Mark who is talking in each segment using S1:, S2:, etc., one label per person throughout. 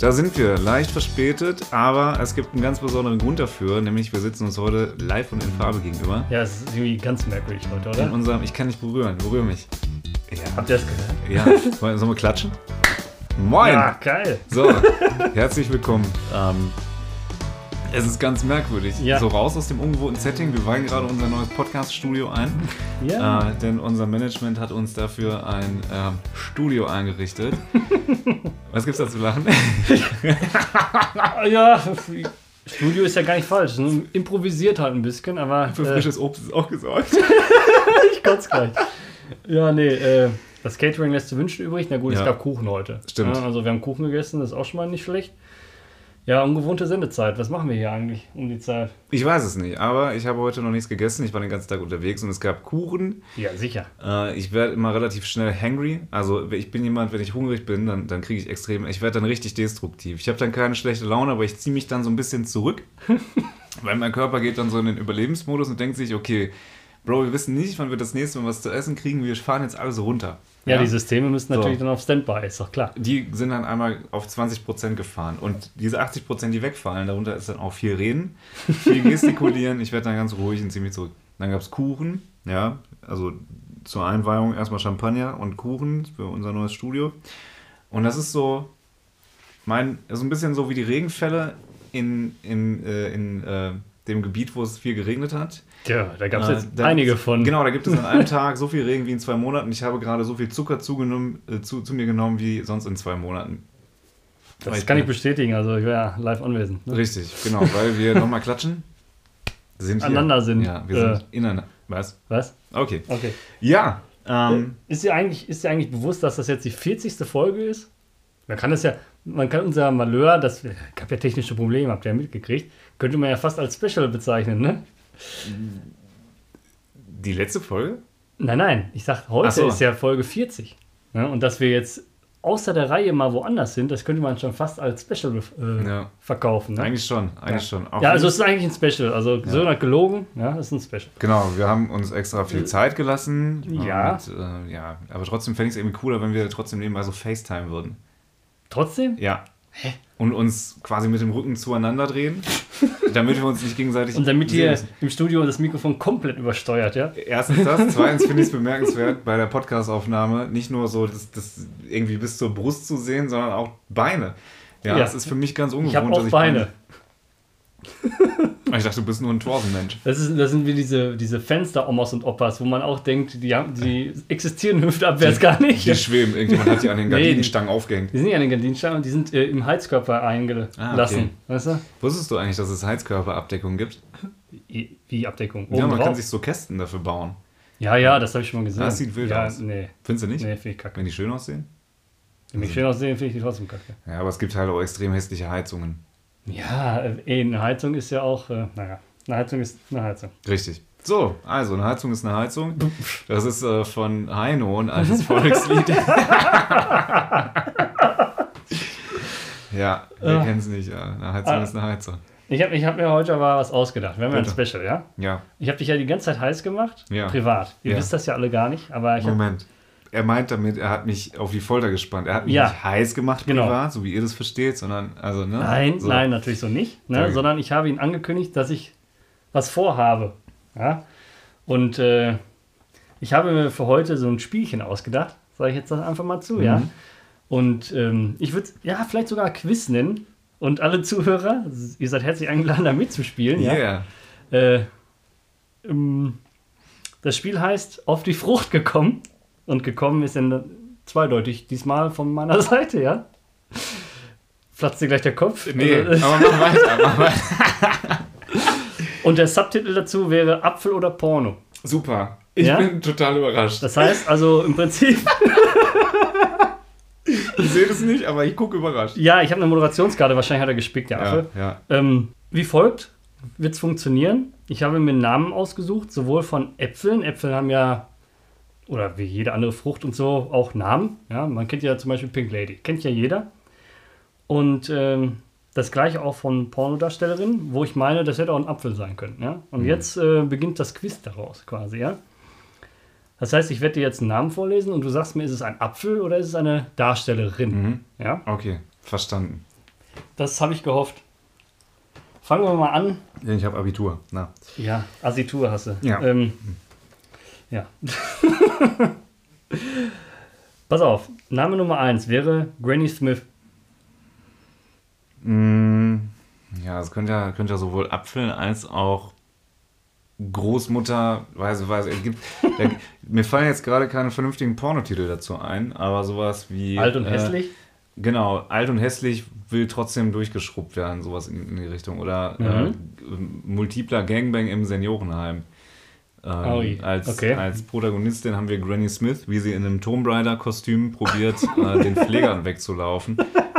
S1: Da sind wir, leicht verspätet, aber es gibt einen ganz besonderen Grund dafür, nämlich wir sitzen uns heute live und in Farbe gegenüber.
S2: Ja, es ist irgendwie ganz merkwürdig heute,
S1: In
S2: oder?
S1: unserem, ich kann nicht berühren, berühre mich. Ja,
S2: Habt ihr das gehört?
S1: ja. Wollen- sollen wir klatschen? Moin!
S2: Ja, geil.
S1: So, herzlich willkommen. Ähm, es ist ganz merkwürdig.
S2: Ja.
S1: So raus aus dem ungewohnten Setting. Wir weihen gerade unser neues Podcast-Studio ein.
S2: Ja.
S1: Äh, denn unser Management hat uns dafür ein ähm, Studio eingerichtet. Was gibt's da zu lachen?
S2: Ja, Studio ist ja gar nicht falsch. ne? Improvisiert halt ein bisschen, aber
S1: Für
S2: äh,
S1: frisches Obst ist auch gesorgt.
S2: ich kotze gleich. Ja, nee, äh, das Catering lässt zu wünschen übrig. Na gut,
S1: Ja.
S2: es gab Kuchen heute.
S1: Stimmt.
S2: Ja, also wir haben Kuchen gegessen, das ist auch schon mal nicht schlecht. Ja, ungewohnte Sendezeit. Was machen wir hier eigentlich um die Zeit?
S1: Ich weiß es nicht, aber ich habe heute noch nichts gegessen. Ich war den ganzen Tag unterwegs und es gab Kuchen.
S2: Ja, sicher.
S1: Äh, ich werde immer relativ schnell hangry. Also ich bin jemand, wenn ich hungrig bin, dann, dann kriege ich extrem, ich werde dann richtig destruktiv. Ich habe dann keine schlechte Laune, aber ich ziehe mich dann so ein bisschen zurück. weil mein Körper geht dann so in den Überlebensmodus und denkt sich, okay, Bro, wir wissen nicht, wann wir das nächste Mal was zu essen kriegen. Wir fahren jetzt alles runter.
S2: Ja, die Systeme müssen
S1: So.
S2: natürlich dann auf Standby, ist doch klar.
S1: die sind dann einmal auf 20% gefahren. Und diese 80%, die wegfallen, darunter ist dann auch viel Reden, viel gestikulieren. Ich werde dann ganz ruhig und ziehe mich zurück. Dann gab es Kuchen, ja, also zur Einweihung erstmal Champagner und Kuchen für unser neues Studio. Und das ist so, mein, so ein bisschen so wie die Regenfälle in, in, äh, in äh, dem Gebiet, wo es viel geregnet hat.
S2: Tja, da gab es
S1: Äh,
S2: jetzt
S1: da
S2: einige von.
S1: Genau, da gibt es an einem Tag so viel Regen wie in zwei Monaten. Ich habe gerade so viel Zucker zugenommen, äh, zu, zu mir genommen wie sonst in zwei Monaten. Weil
S2: Das
S1: ich
S2: kann ich bestätigen, also ich war ja live anwesend. Ne?
S1: Richtig, genau, weil wir nochmal klatschen. Sind.
S2: Aneinander sind.
S1: Ja, wir
S2: Äh.
S1: sind ineinander. Was?
S2: Was?
S1: Okay.
S2: Okay.
S1: Ja, ähm,
S2: Ist dir, eigentlich, ist dir eigentlich bewusst, dass das jetzt die 40. Folge ist? Man kann das ja, man kann unser Malheur, das gab ja technische Probleme, habt ihr ja mitgekriegt, könnte man ja fast als Special bezeichnen, ne?
S1: die letzte Folge?
S2: Nein, nein, ich sag, heute
S1: so.
S2: ist ja Folge 40. Ne? Und dass wir jetzt außer der Reihe mal woanders sind, das könnte man schon fast als Special äh,
S1: Ja.
S2: verkaufen. Ne?
S1: Eigentlich schon, eigentlich schon. Auch
S2: Ja, also es ist eigentlich ein Special. Also so hat gelogen, ja, ist ein Special.
S1: Genau, wir haben uns extra viel Zeit gelassen.
S2: Ja.
S1: Und, äh, ja, aber trotzdem fände ich es irgendwie cooler, wenn wir trotzdem nebenbei so FaceTime würden.
S2: Trotzdem?
S1: Ja. Und uns quasi mit dem Rücken zueinander drehen, damit wir uns nicht gegenseitig.
S2: Und damit hier im Studio das Mikrofon komplett übersteuert, ja?
S1: Erstens das, zweitens finde ich es bemerkenswert bei der Podcastaufnahme nicht nur so das, das irgendwie bis zur Brust zu sehen, sondern auch Beine. Ja,
S2: Ja.
S1: das ist für mich ganz ungewohnt.
S2: Ich habe
S1: dass
S2: auch Beine.
S1: Ich dachte, du bist nur ein Torsenmensch.
S2: Das, ist, das sind wie diese, diese Fenster-Omas und Opas, wo man auch denkt, die, haben, die existieren hüftabwärts gar nicht.
S1: Die schweben, irgendjemand hat die an den
S2: Nee, die-
S1: Gardinenstangen aufgehängt.
S2: Die sind ja an den Gardinenstangen und die sind äh, im Heizkörper eingelassen.
S1: Ah, okay.
S2: Weißt du?
S1: Wusstest du eigentlich, dass es Heizkörperabdeckung gibt?
S2: Wie Abdeckung.
S1: ja, man
S2: Oben
S1: kann
S2: drauf.
S1: sich so Kästen dafür bauen.
S2: ja, ja, das habe ich schon mal gesehen.
S1: Das sieht wild
S2: ja,
S1: aus.
S2: Nee,
S1: Findest du nicht?
S2: nee finde ich kacke.
S1: Wenn die schön aussehen?
S2: Wenn mich schön aussehen, finde ich die trotzdem kacke.
S1: Ja, aber es gibt halt auch extrem hässliche Heizungen.
S2: Ja, äh, eh, eine Heizung ist ja auch, äh, naja, eine Heizung ist eine Heizung.
S1: Richtig. So, also eine Heizung ist eine Heizung. Das ist äh, von Heino ein altes Volkslied. ja, wir
S2: Ah.
S1: kennen es nicht. Ja. Eine Heizung
S2: Ah.
S1: ist eine Heizung.
S2: Ich habe ich hab mir heute aber was ausgedacht. Wir haben ja ein. Special, ja?
S1: Ja,
S2: Ich habe dich ja die ganze Zeit heiß gemacht,
S1: Ja.
S2: privat. Ihr
S1: Ja.
S2: wisst das ja alle gar nicht, aber ich hab,
S1: Moment. Er meint damit, er hat mich auf die Folter gespannt. Er hat mich
S2: Ja.
S1: nicht heiß gemacht
S2: Genau.
S1: privat, so wie ihr das versteht, sondern, also, ne?
S2: Nein,
S1: so.
S2: nein, natürlich so nicht. Ne?
S1: Danke.
S2: Sondern ich habe ihn angekündigt, dass ich was vorhabe. Ja? Und äh, ich habe mir für heute so ein Spielchen ausgedacht. Sage ich jetzt einfach mal zu, ja?
S1: Mhm.
S2: Und ähm, ich würde ja vielleicht sogar Quiz nennen. Und alle Zuhörer, ihr seid herzlich eingeladen, da mitzuspielen.
S1: Yeah.
S2: Ja? Äh, ähm, das Spiel heißt Auf die Frucht gekommen. Und gekommen ist dann zweideutig, diesmal von meiner Seite, ja? Platzt dir gleich der Kopf?
S1: Nee, aber mach weiter, mach weiter.
S2: Und der Subtitel dazu wäre Apfel oder Porno.
S1: Super. Ich
S2: Ja?
S1: bin total überrascht.
S2: Das heißt also im Prinzip,
S1: Ich sehe das nicht, aber ich gucke überrascht.
S2: ja, ich habe eine Moderationskarte, wahrscheinlich hat er gespickt, der
S1: Ja,
S2: Affe.
S1: ja.
S2: Ähm, wie folgt wird es funktionieren. Ich habe mir einen Namen ausgesucht, sowohl von Äpfeln. Äpfel haben ja, oder wie jede andere Frucht und so, auch Namen. Ja, man kennt ja zum Beispiel Pink Lady, kennt ja jeder. Und ähm, das gleiche auch von Pornodarstellerinnen, wo ich meine, das hätte auch ein Apfel sein können. Ja? Und jetzt äh, beginnt das Quiz daraus quasi. Ja? Das heißt, ich werde dir jetzt einen Namen vorlesen und du sagst mir, ist es ein Apfel oder ist es eine Darstellerin?
S1: Mhm.
S2: Ja?
S1: Okay, verstanden.
S2: das habe ich gehofft. Fangen wir mal an.
S1: Ich habe Abitur. Na.
S2: Ja, Asitur hast du.
S1: Ja.
S2: Ähm, ja. Pass auf, Name Nummer 1 wäre Granny Smith.
S1: Mm, ja, es könnte ja, könnte ja sowohl Apfel als auch Großmutter, weiß, weiß, es gibt, da, mir fallen jetzt gerade keine vernünftigen Pornotitel dazu ein, aber sowas wie.
S2: Alt und
S1: äh,
S2: hässlich.
S1: Genau, alt und hässlich will trotzdem durchgeschrubbt werden, sowas in, in die Richtung. Oder äh,
S2: Mhm.
S1: multipler Gangbang im Seniorenheim. Ähm, als,
S2: okay.
S1: als Protagonistin haben wir Granny Smith, wie sie in einem Tomb Raider-Kostüm probiert, äh, den Pflegern wegzulaufen.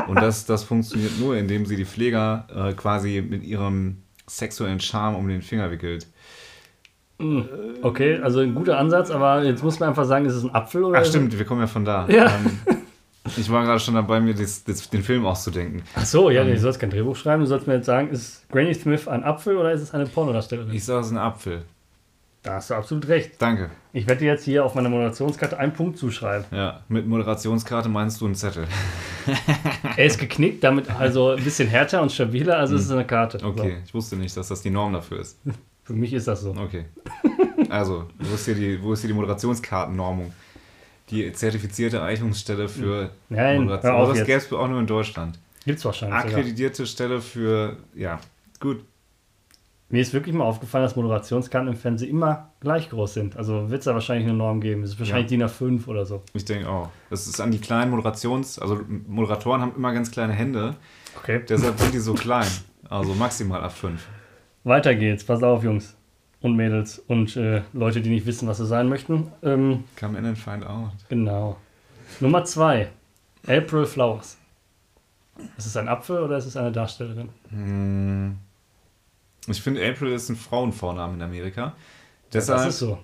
S1: Und das, das funktioniert nur, indem sie die Pfleger äh, quasi mit ihrem sexuellen Charme um den Finger wickelt.
S2: Hm, Okay, also ein guter Ansatz, aber jetzt muss man einfach sagen, ist es ein Apfel oder?
S1: Ach stimmt, wir kommen ja von da.
S2: Ja.
S1: Ähm, ich war gerade schon dabei, mir das, das, den Film auszudenken.
S2: Ach so, ja,
S1: Ähm.
S2: du sollst kein Drehbuch schreiben. Du sollst mir jetzt sagen, ist Granny Smith ein Apfel oder ist es eine Pornodarstellerin?
S1: Ich sage, es ist ein Apfel.
S2: Da hast du absolut recht.
S1: Danke.
S2: Ich werde dir jetzt hier auf meiner Moderationskarte einen Punkt zuschreiben.
S1: Ja, mit Moderationskarte meinst du einen Zettel.
S2: Er ist geknickt, damit also ein bisschen härter und stabiler, also ist es eine Karte.
S1: Okay, ich wusste nicht, dass das die Norm dafür ist.
S2: So, für mich ist das so.
S1: Okay. Also, wo ist hier die, wo ist hier die Moderationskartennormung? Die zertifizierte Eignungsstelle für
S2: Nein,
S1: Moderation.
S2: hör auf
S1: Aber das gäbe es auch nur in Deutschland.
S2: Gibt's wahrscheinlich. sogar.
S1: Akkreditierte Stelle für, ja, gut.
S2: Mir ist wirklich mal aufgefallen, dass Moderationskarten im Fernsehen immer gleich groß sind. Also wird es da wahrscheinlich eine Norm geben. Es ist wahrscheinlich DIN A5 oder so.
S1: Ich denke auch. Das ist an die kleinen Moderations-, also Moderatoren haben immer ganz kleine Hände,
S2: Okay.
S1: deshalb sind die so klein. Also maximal A5.
S2: Weiter geht's. Pass auf, Jungs und Mädels und äh, Leute, die nicht wissen, was sie sein möchten. Ähm,
S1: Come in and find out.
S2: genau. Nummer zwei. April Flowers. Ist es ein Apfel oder ist es eine Darstellerin?
S1: Hm. Ich finde, April ist ein Frauenvorname in Amerika.
S2: Das
S1: Deshalb
S2: ist so.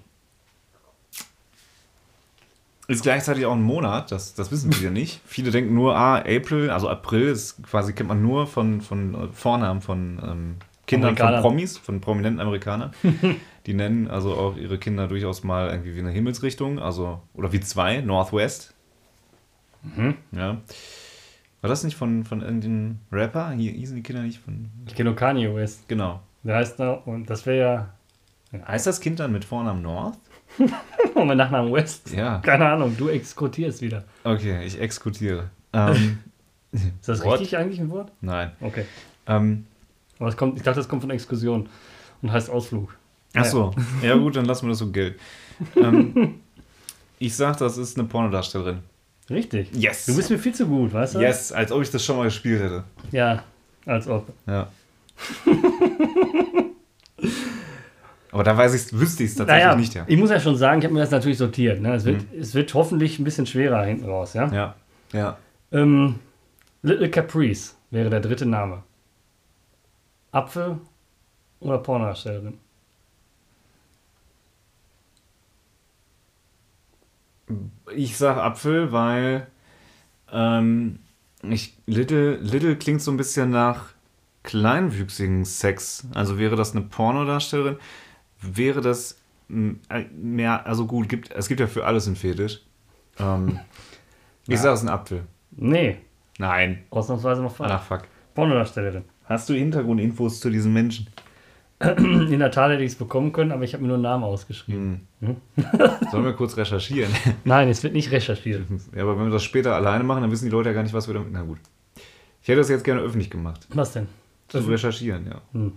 S1: Ist gleichzeitig auch ein Monat, das, das wissen viele nicht. Viele denken nur, ah, April, also April ist quasi, kennt man nur von, von äh, Vornamen von ähm, Kindern von
S2: Amerikanern.
S1: Promis, von prominenten Amerikanern. Die nennen also auch ihre Kinder durchaus mal irgendwie wie eine Himmelsrichtung, also, oder wie zwei, Northwest.
S2: Mhm.
S1: Ja. War das nicht von, von irgendeinem Rapper? Hier hießen die Kinder nicht von.
S2: Ich kenne nur Kanye West.
S1: Genau.
S2: Der heißt da, und das wäre
S1: Heißt das Kind dann mit Vornamen North?
S2: ja. Oh, mein Nachname West.
S1: Ja.
S2: Keine Ahnung, du exkortierst wieder.
S1: Okay, ich exekutiere. Ähm,
S2: Ist das
S1: What?
S2: richtig eigentlich ein Wort?
S1: nein.
S2: Okay.
S1: Ähm,
S2: Aber es kommt, ich dachte, das kommt von Exkursion und heißt Ausflug.
S1: Ach so, ja gut, dann lassen wir das so gelten. Ähm, ich sag, das ist eine Pornodarstellerin.
S2: Richtig.
S1: Yes!
S2: Du bist mir viel zu gut, weißt du?
S1: yes, als ob ich das schon mal gespielt hätte.
S2: Ja, als ob.
S1: Ja. Aber da weiß ich, wüsste ich es tatsächlich
S2: Naja,
S1: nicht, ja.
S2: ich muss ja schon sagen, ich habe mir das natürlich sortiert. Ne? Es, wird, es wird hoffentlich ein bisschen schwerer hinten raus. Ja?
S1: Ja, ja.
S2: Ähm, Little Caprice wäre der dritte Name. Apfel oder Pornodarstellerin?
S1: Ich sag Apfel, weil ähm, ich, Little, Little klingt so ein bisschen nach kleinwüchsigen Sex. Also wäre das eine Pornodarstellerin, wäre das äh, mehr, also gut, gibt, es gibt ja für alles einen Fetisch. Ähm, ich
S2: Ja.
S1: sag es ist ein Apfel.
S2: Nee,
S1: Nein.
S2: ausnahmsweise mal falsch.
S1: Ach fuck.
S2: Pornodarstellerin.
S1: Hast du Hintergrundinfos zu diesen Menschen?
S2: In der Tat hätte ich es bekommen können, aber ich habe mir nur einen Namen ausgeschrieben.
S1: Hm. Sollen wir kurz recherchieren?
S2: Nein, es wird nicht recherchiert.
S1: ja, aber wenn wir das später alleine machen, dann wissen die Leute ja gar nicht, was wir damit. Na gut. Ich hätte das jetzt gerne öffentlich gemacht.
S2: Was denn?
S1: Zu recherchieren, ja.
S2: Hm.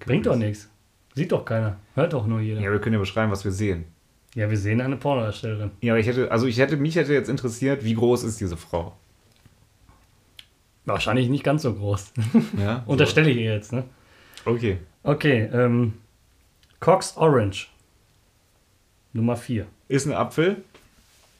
S2: Bringt doch nichts. Sieht doch keiner. Hört doch nur jeder.
S1: Ja, wir können ja beschreiben, was wir sehen.
S2: Ja, wir sehen eine Pornodarstellerin.
S1: Ja, aber ich hätte, also ich hätte, mich hätte jetzt interessiert, wie groß ist diese Frau?
S2: Wahrscheinlich nicht ganz so groß.
S1: Ja, so.
S2: Unterstelle ich ihr jetzt, ne?
S1: Okay.
S2: Okay, ähm, Cox Orange. Nummer 4.
S1: Ist ein Apfel.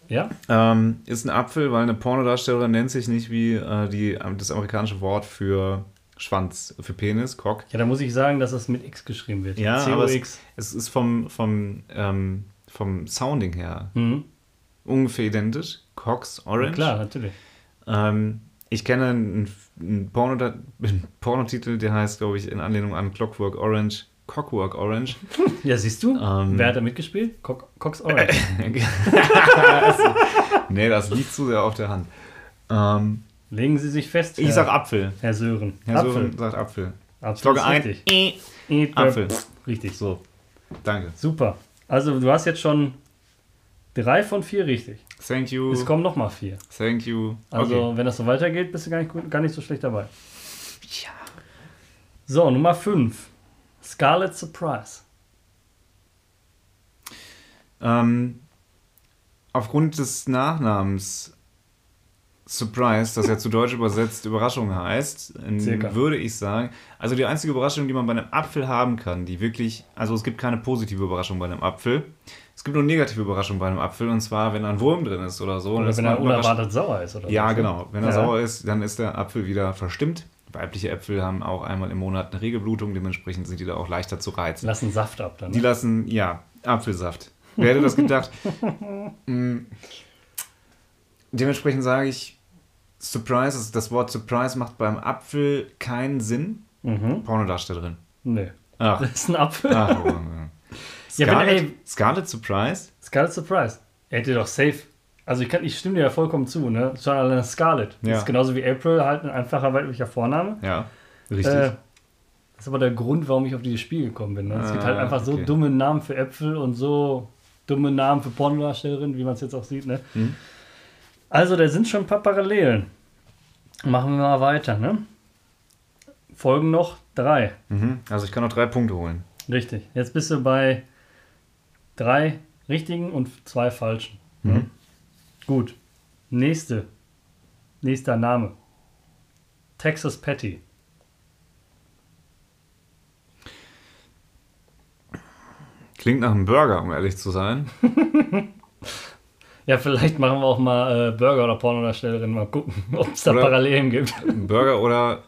S2: Ja?
S1: Ähm, ist ein Apfel, weil eine Pornodarstellerin nennt sich nicht wie äh, die, das amerikanische Wort für Schwanz, für Penis, Cock.
S2: Ja, da muss ich sagen, dass das mit X geschrieben wird.
S1: Ja, aber es, es ist vom, vom, ähm, vom Sounding her
S2: Mhm.
S1: ungefähr identisch. Cox Orange.
S2: Klar, natürlich.
S1: Ähm, ich kenne einen, einen, Porno, einen Pornotitel, der heißt, glaube ich, in Anlehnung an Clockwork Orange, Cockwork Orange.
S2: Ja, siehst du?
S1: Ähm.
S2: Wer hat da mitgespielt? Co Cox Orange.
S1: nee, das liegt zu sehr auf der Hand. Ähm,
S2: Legen Sie sich fest,
S1: Ich
S2: Herr,
S1: sag Apfel.
S2: Herr Sören.
S1: Herr
S2: Apfel.
S1: Sören sagt Apfel. Ich
S2: Apfel
S1: logge
S2: ist
S1: ein.
S2: richtig.
S1: Äh,
S2: Äh,
S1: Apfel.
S2: Richtig.
S1: So, danke.
S2: Super. Also du hast jetzt schon drei von vier richtig.
S1: Thank you.
S2: Es kommen noch mal vier.
S1: Thank you.
S2: Also
S1: okay.
S2: wenn das so weitergeht, bist du gar nicht, gut- gar nicht so schlecht dabei.
S1: Ja.
S2: So, Nummer 5. Scarlet Surprise.
S1: Ähm, aufgrund des Nachnamens Surprise, das ja zu Deutsch übersetzt Überraschung heißt,
S2: Circa.
S1: würde ich sagen, also die einzige Überraschung, die man bei einem Apfel haben kann, die wirklich, also es gibt keine positive Überraschung bei einem Apfel. Es gibt nur negative Überraschung bei einem Apfel und zwar, wenn ein Wurm drin ist oder so.
S2: Oder wenn er unerwartet sauer ist. Oder
S1: Ja,
S2: was, ne?
S1: genau. Wenn er
S2: Ja.
S1: sauer ist, dann ist der Apfel wieder verstimmt. Weibliche Äpfel haben auch einmal im Monat eine Regelblutung, dementsprechend sind die da auch leichter zu reizen.
S2: Lassen Saft ab dann.
S1: Die
S2: Ne?
S1: lassen, ja, Apfelsaft. Wer hätte das gedacht? Mm. Dementsprechend sage ich, Surprise, also das Wort Surprise macht beim Apfel keinen Sinn.
S2: Mhm.
S1: Pornodarstellerin.
S2: Nee.
S1: Ach,
S2: Das ist ein Apfel.
S1: ach oh, ja.
S2: Ja, wenn,
S1: Scarlet, Scarlet Surprise?
S2: Scarlet Surprise. Er hätte doch safe. Also ich, kann, ich stimme dir ja vollkommen zu, ne? Schon alleine Scarlet.
S1: Ja.
S2: Das ist genauso wie April halt ein einfacher weiblicher Vorname.
S1: Ja, richtig.
S2: Äh, das ist aber der Grund, warum ich auf dieses Spiel gekommen bin. Ne? Es gibt halt
S1: Ah,
S2: einfach so
S1: okay.
S2: dumme Namen für Äpfel und so dumme Namen für Pornodarstellerinnen, wie man es jetzt auch sieht. Ne?
S1: Hm.
S2: Also, da sind schon ein paar Parallelen. Machen wir mal weiter. Ne? Folgen noch drei.
S1: mhm. Also ich kann noch drei Punkte holen.
S2: Richtig. Jetzt bist du bei drei richtigen und zwei falschen.
S1: Mhm.
S2: Gut. Nächste. Nächster Name. Texas Patty.
S1: Klingt nach einem Burger, um ehrlich zu sein.
S2: Ja, vielleicht machen wir auch mal äh, Burger oder Pornodarstellerin, mal gucken, ob es da
S1: Oder-
S2: Parallelen gibt.
S1: Burger oder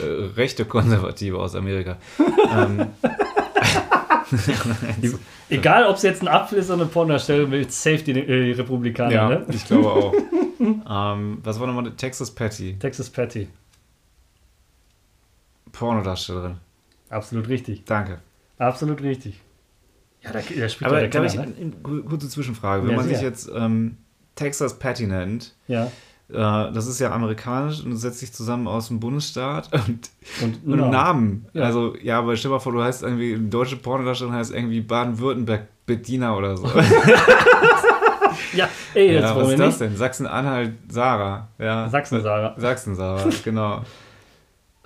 S1: äh, rechte Konservative aus Amerika. ähm,
S2: Egal, ob es jetzt ein Apfel ist oder eine Pornodarstellerin, will safe die, äh, die Republikaner,
S1: ja,
S2: ne?
S1: ich glaube auch. ähm, was war nochmal Texas Patty?
S2: Texas Patty.
S1: Pornodarstellerin.
S2: Absolut richtig.
S1: Danke.
S2: Absolut richtig. Ja, da, da spielt
S1: Aber
S2: ja
S1: glaube
S2: Kenner,
S1: ich,
S2: ne?
S1: eine ku- kurze Zwischenfrage. Wenn
S2: Ja,
S1: man sich jetzt ähm, Texas Patty nennt,
S2: Ja.
S1: äh, das ist ja amerikanisch und setzt sich zusammen aus dem Bundesstaat und,
S2: Und,
S1: und einem Namen.
S2: Ja.
S1: Also, ja, aber stell dir mal vor, du heißt irgendwie, eine deutsche Pornodarstellerin heißt irgendwie Baden-Württemberg Bettina oder so.
S2: Ja, ey, jetzt
S1: ja, was ist das
S2: nicht.
S1: denn? Sachsen-Anhalt Sarah. Ja.
S2: Sachsen-Sarah.
S1: Sachsen-Sarah, genau.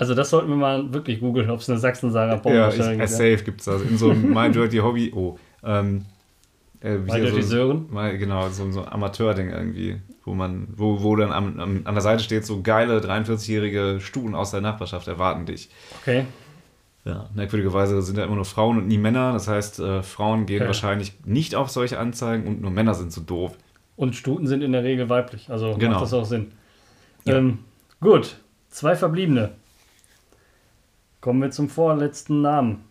S2: Also das sollten wir mal wirklich googeln, ob es eine Sachsen-Sarah
S1: Ja, ich,
S2: Pornodarstellerin
S1: äh,
S2: gibt.
S1: safe gibt es das. In so einem My Dirty Hobby. Oh. Ähm, äh,
S2: My Dirty
S1: so,
S2: Sören.
S1: Mal, genau, so, so ein Amateur-Ding irgendwie, wo man, wo, wo dann am, am, an der Seite steht, so geile 43-jährige Stuten aus der Nachbarschaft erwarten dich.
S2: Okay.
S1: Ja, merkwürdigerweise sind da immer nur Frauen und nie Männer. Das heißt, äh, Frauen gehen
S2: Okay.
S1: wahrscheinlich nicht auf solche Anzeigen und nur Männer sind so doof.
S2: Und Stuten sind in der Regel weiblich, also
S1: Genau.
S2: macht das auch Sinn.
S1: Ja.
S2: Ähm, gut, zwei verbliebene. Kommen wir zum vorletzten Namen.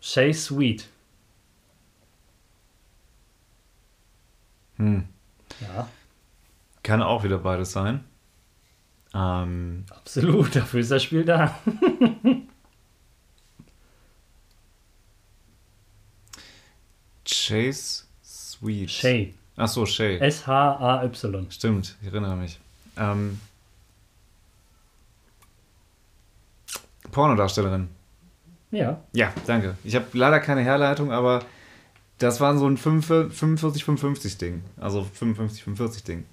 S2: Shay Sweet.
S1: Hm.
S2: Ja,
S1: Kann auch wieder beides sein. Ähm,
S2: absolut, dafür ist das Spiel da.
S1: Chase Sweet.
S2: Shay.
S1: Ach so, Shay.
S2: S-H-A-Y.
S1: Stimmt, ich erinnere mich. Ähm, Pornodarstellerin.
S2: Ja,
S1: Ja, danke. Ich habe leider keine Herleitung, aber das war so ein 45-55-Ding. Also 55-45-Ding.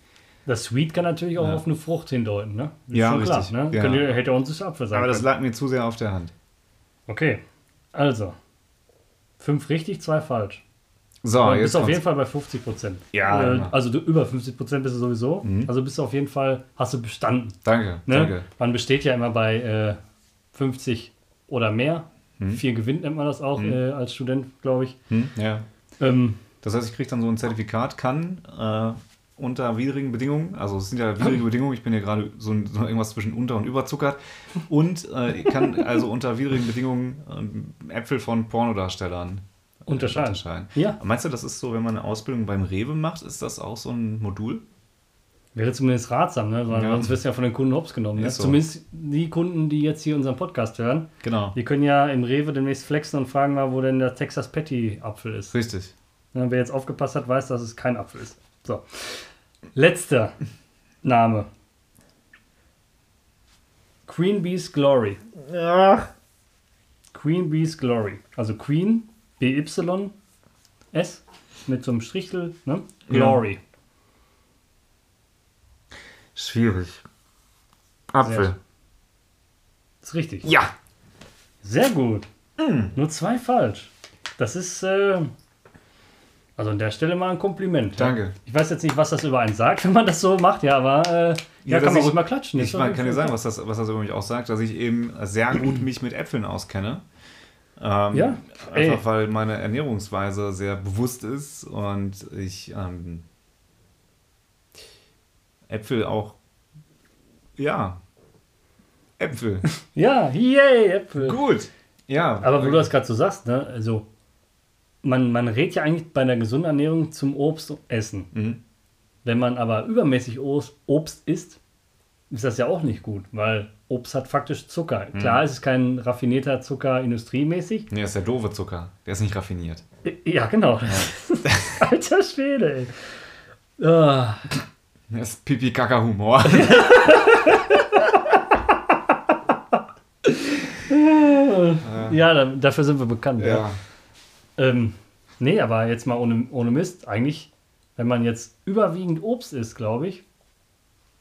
S2: das Sweet kann natürlich auch
S1: Ja.
S2: auf eine Frucht hindeuten, ne? Ist
S1: Ja,
S2: schon
S1: richtig.
S2: Klar, ne?
S1: Ja.
S2: Könnte, hätte uns das sein
S1: Aber das lag mir zu sehr auf der Hand.
S2: Okay, also. Fünf richtig, zwei falsch.
S1: So,
S2: Aber du
S1: jetzt
S2: bist auf jeden Fall bei 50 Prozent.
S1: Ja,
S2: Äh, also du, über 50 Prozent bist du sowieso.
S1: Mhm.
S2: Also bist du auf jeden Fall, hast du bestanden.
S1: Danke,
S2: Ne?
S1: danke.
S2: Man besteht ja immer bei äh, 50 oder mehr.
S1: Mhm.
S2: Vier gewinnt nennt man das auch
S1: Mhm.
S2: äh, als Student, glaube ich.
S1: Hm? Ja.
S2: Ähm,
S1: Das heißt, ich kriege dann so ein Zertifikat, kann äh, unter widrigen Bedingungen, also es sind ja widrige Bedingungen, ich bin ja gerade so, so irgendwas zwischen unter- und überzuckert, und äh, kann also unter widrigen Bedingungen ähm, Äpfel von Pornodarstellern äh,
S2: Unterscheiden.
S1: unterscheiden.
S2: ja,
S1: Meinst du, das ist so, wenn man eine Ausbildung beim Rewe macht, ist das auch so ein Modul?
S2: Wäre zumindest ratsam, ne? Weil
S1: Ja.
S2: sonst wirst du ja von den Kunden hops genommen. Ne?
S1: So.
S2: Zumindest die Kunden, die jetzt hier unseren Podcast hören,
S1: Genau.
S2: die können ja im Rewe demnächst flexen und fragen mal, wo denn der Texas Patty Apfel ist.
S1: Richtig.
S2: Ja, wer jetzt aufgepasst hat, weiß, dass es kein Apfel ist. So. Letzter Name. Queen Bee's Glory.
S1: Ja.
S2: Queen Bee's Glory. Also Queen, B-Y-S, mit so einem Strichel, ne? Glory.
S1: Schwierig. Apfel.
S2: Sehr- Ist richtig.
S1: Ja.
S2: Sehr gut. Nur zwei falsch. Das ist, äh, also an der Stelle mal ein Kompliment.
S1: Danke.
S2: Ich weiß jetzt nicht, was das über einen sagt, wenn man das so macht, ja, aber äh, ja,
S1: dass
S2: kann man
S1: ich-
S2: ruhig mal klatschen.
S1: Ich mein, kann dir sagen, was das, was das über mich auch sagt, dass ich eben sehr gut mich mit Äpfeln auskenne. Ähm,
S2: Ja, ey.
S1: Einfach weil meine Ernährungsweise sehr bewusst ist und ich ähm, Äpfel auch, ja, Äpfel.
S2: Ja, yay, Äpfel.
S1: gut. Ja.
S2: Aber wo du das gerade so sagst, ne, also man, man rät ja eigentlich bei einer gesunden Ernährung zum Obst essen.
S1: Mhm.
S2: Wenn man aber übermäßig Obst, Obst isst, ist das ja auch nicht gut, weil Obst hat faktisch Zucker.
S1: Mhm.
S2: Klar, es ist kein raffinierter Zucker industriemäßig.
S1: Nee, das ist der doofe Zucker. Der ist nicht raffiniert.
S2: Ja, genau. Alter Schwede, ey. Ah,
S1: Das ist Pipi-Kaka-Humor.
S2: ja, da, dafür sind wir bekannt. Ja.
S1: ja.
S2: Ähm, nee, aber jetzt mal ohne, ohne Mist. Eigentlich, wenn man jetzt überwiegend Obst isst, glaube ich,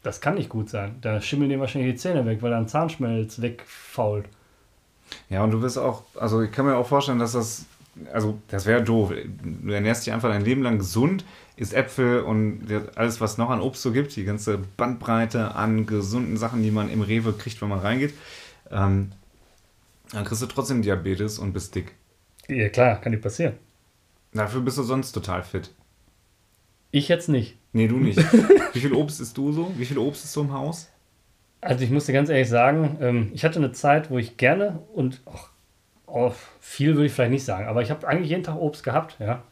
S2: das kann nicht gut sein. Da schimmeln dir wahrscheinlich die Zähne weg, weil dann Zahnschmelz wegfault.
S1: Ja, und du wirst auch, also ich kann mir auch vorstellen, dass das, also das wäre doof. Du ernährst dich einfach dein Leben lang gesund, isst Äpfel und alles, was noch an Obst so gibt, die ganze Bandbreite an gesunden Sachen, die man im Rewe kriegt, wenn man reingeht. Ähm, dann kriegst du trotzdem Diabetes und bist dick.
S2: Ja, klar, kann nicht passieren.
S1: Dafür bist du sonst total fit.
S2: Ich jetzt nicht.
S1: Nee, du nicht. Wie viel Obst isst du so? Wie viel Obst ist so im Haus?
S2: Also ich muss dir ganz ehrlich sagen, ähm, ich hatte eine Zeit, wo ich gerne und auch, auch viel würde ich vielleicht nicht sagen, aber ich habe eigentlich jeden Tag Obst gehabt, ja.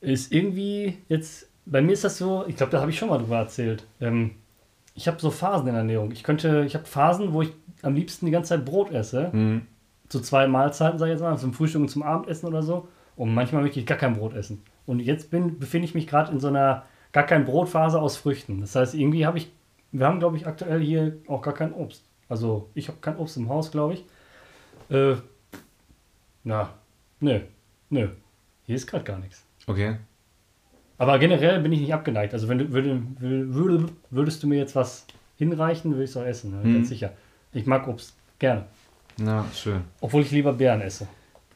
S2: Ist irgendwie jetzt, bei mir ist das so, ich glaube, da habe ich schon mal drüber erzählt. Ähm, ich habe so Phasen in der Ernährung. Ich könnte, ich habe Phasen, wo ich am liebsten die ganze Zeit Brot esse.
S1: Mhm.
S2: Zu zwei Mahlzeiten, sage ich jetzt mal, zum Frühstück und zum Abendessen oder so. Und manchmal möchte ich gar kein Brot essen. Und jetzt bin, befinde ich mich gerade in so einer gar kein Brotphase aus Früchten. Das heißt, irgendwie habe ich, wir haben, glaube ich, aktuell hier auch gar kein Obst. Also ich habe kein Obst im Haus, glaube ich. Äh, na, nö, nö. Hier ist gerade gar nichts.
S1: Okay.
S2: Aber generell bin ich nicht abgeneigt. Also wenn du würde, würde, würdest du mir jetzt was hinreichen, würde ich es auch essen, ne?
S1: Mhm.
S2: ganz sicher. Ich mag Obst gerne.
S1: Na, schön.
S2: Obwohl ich lieber Beeren esse.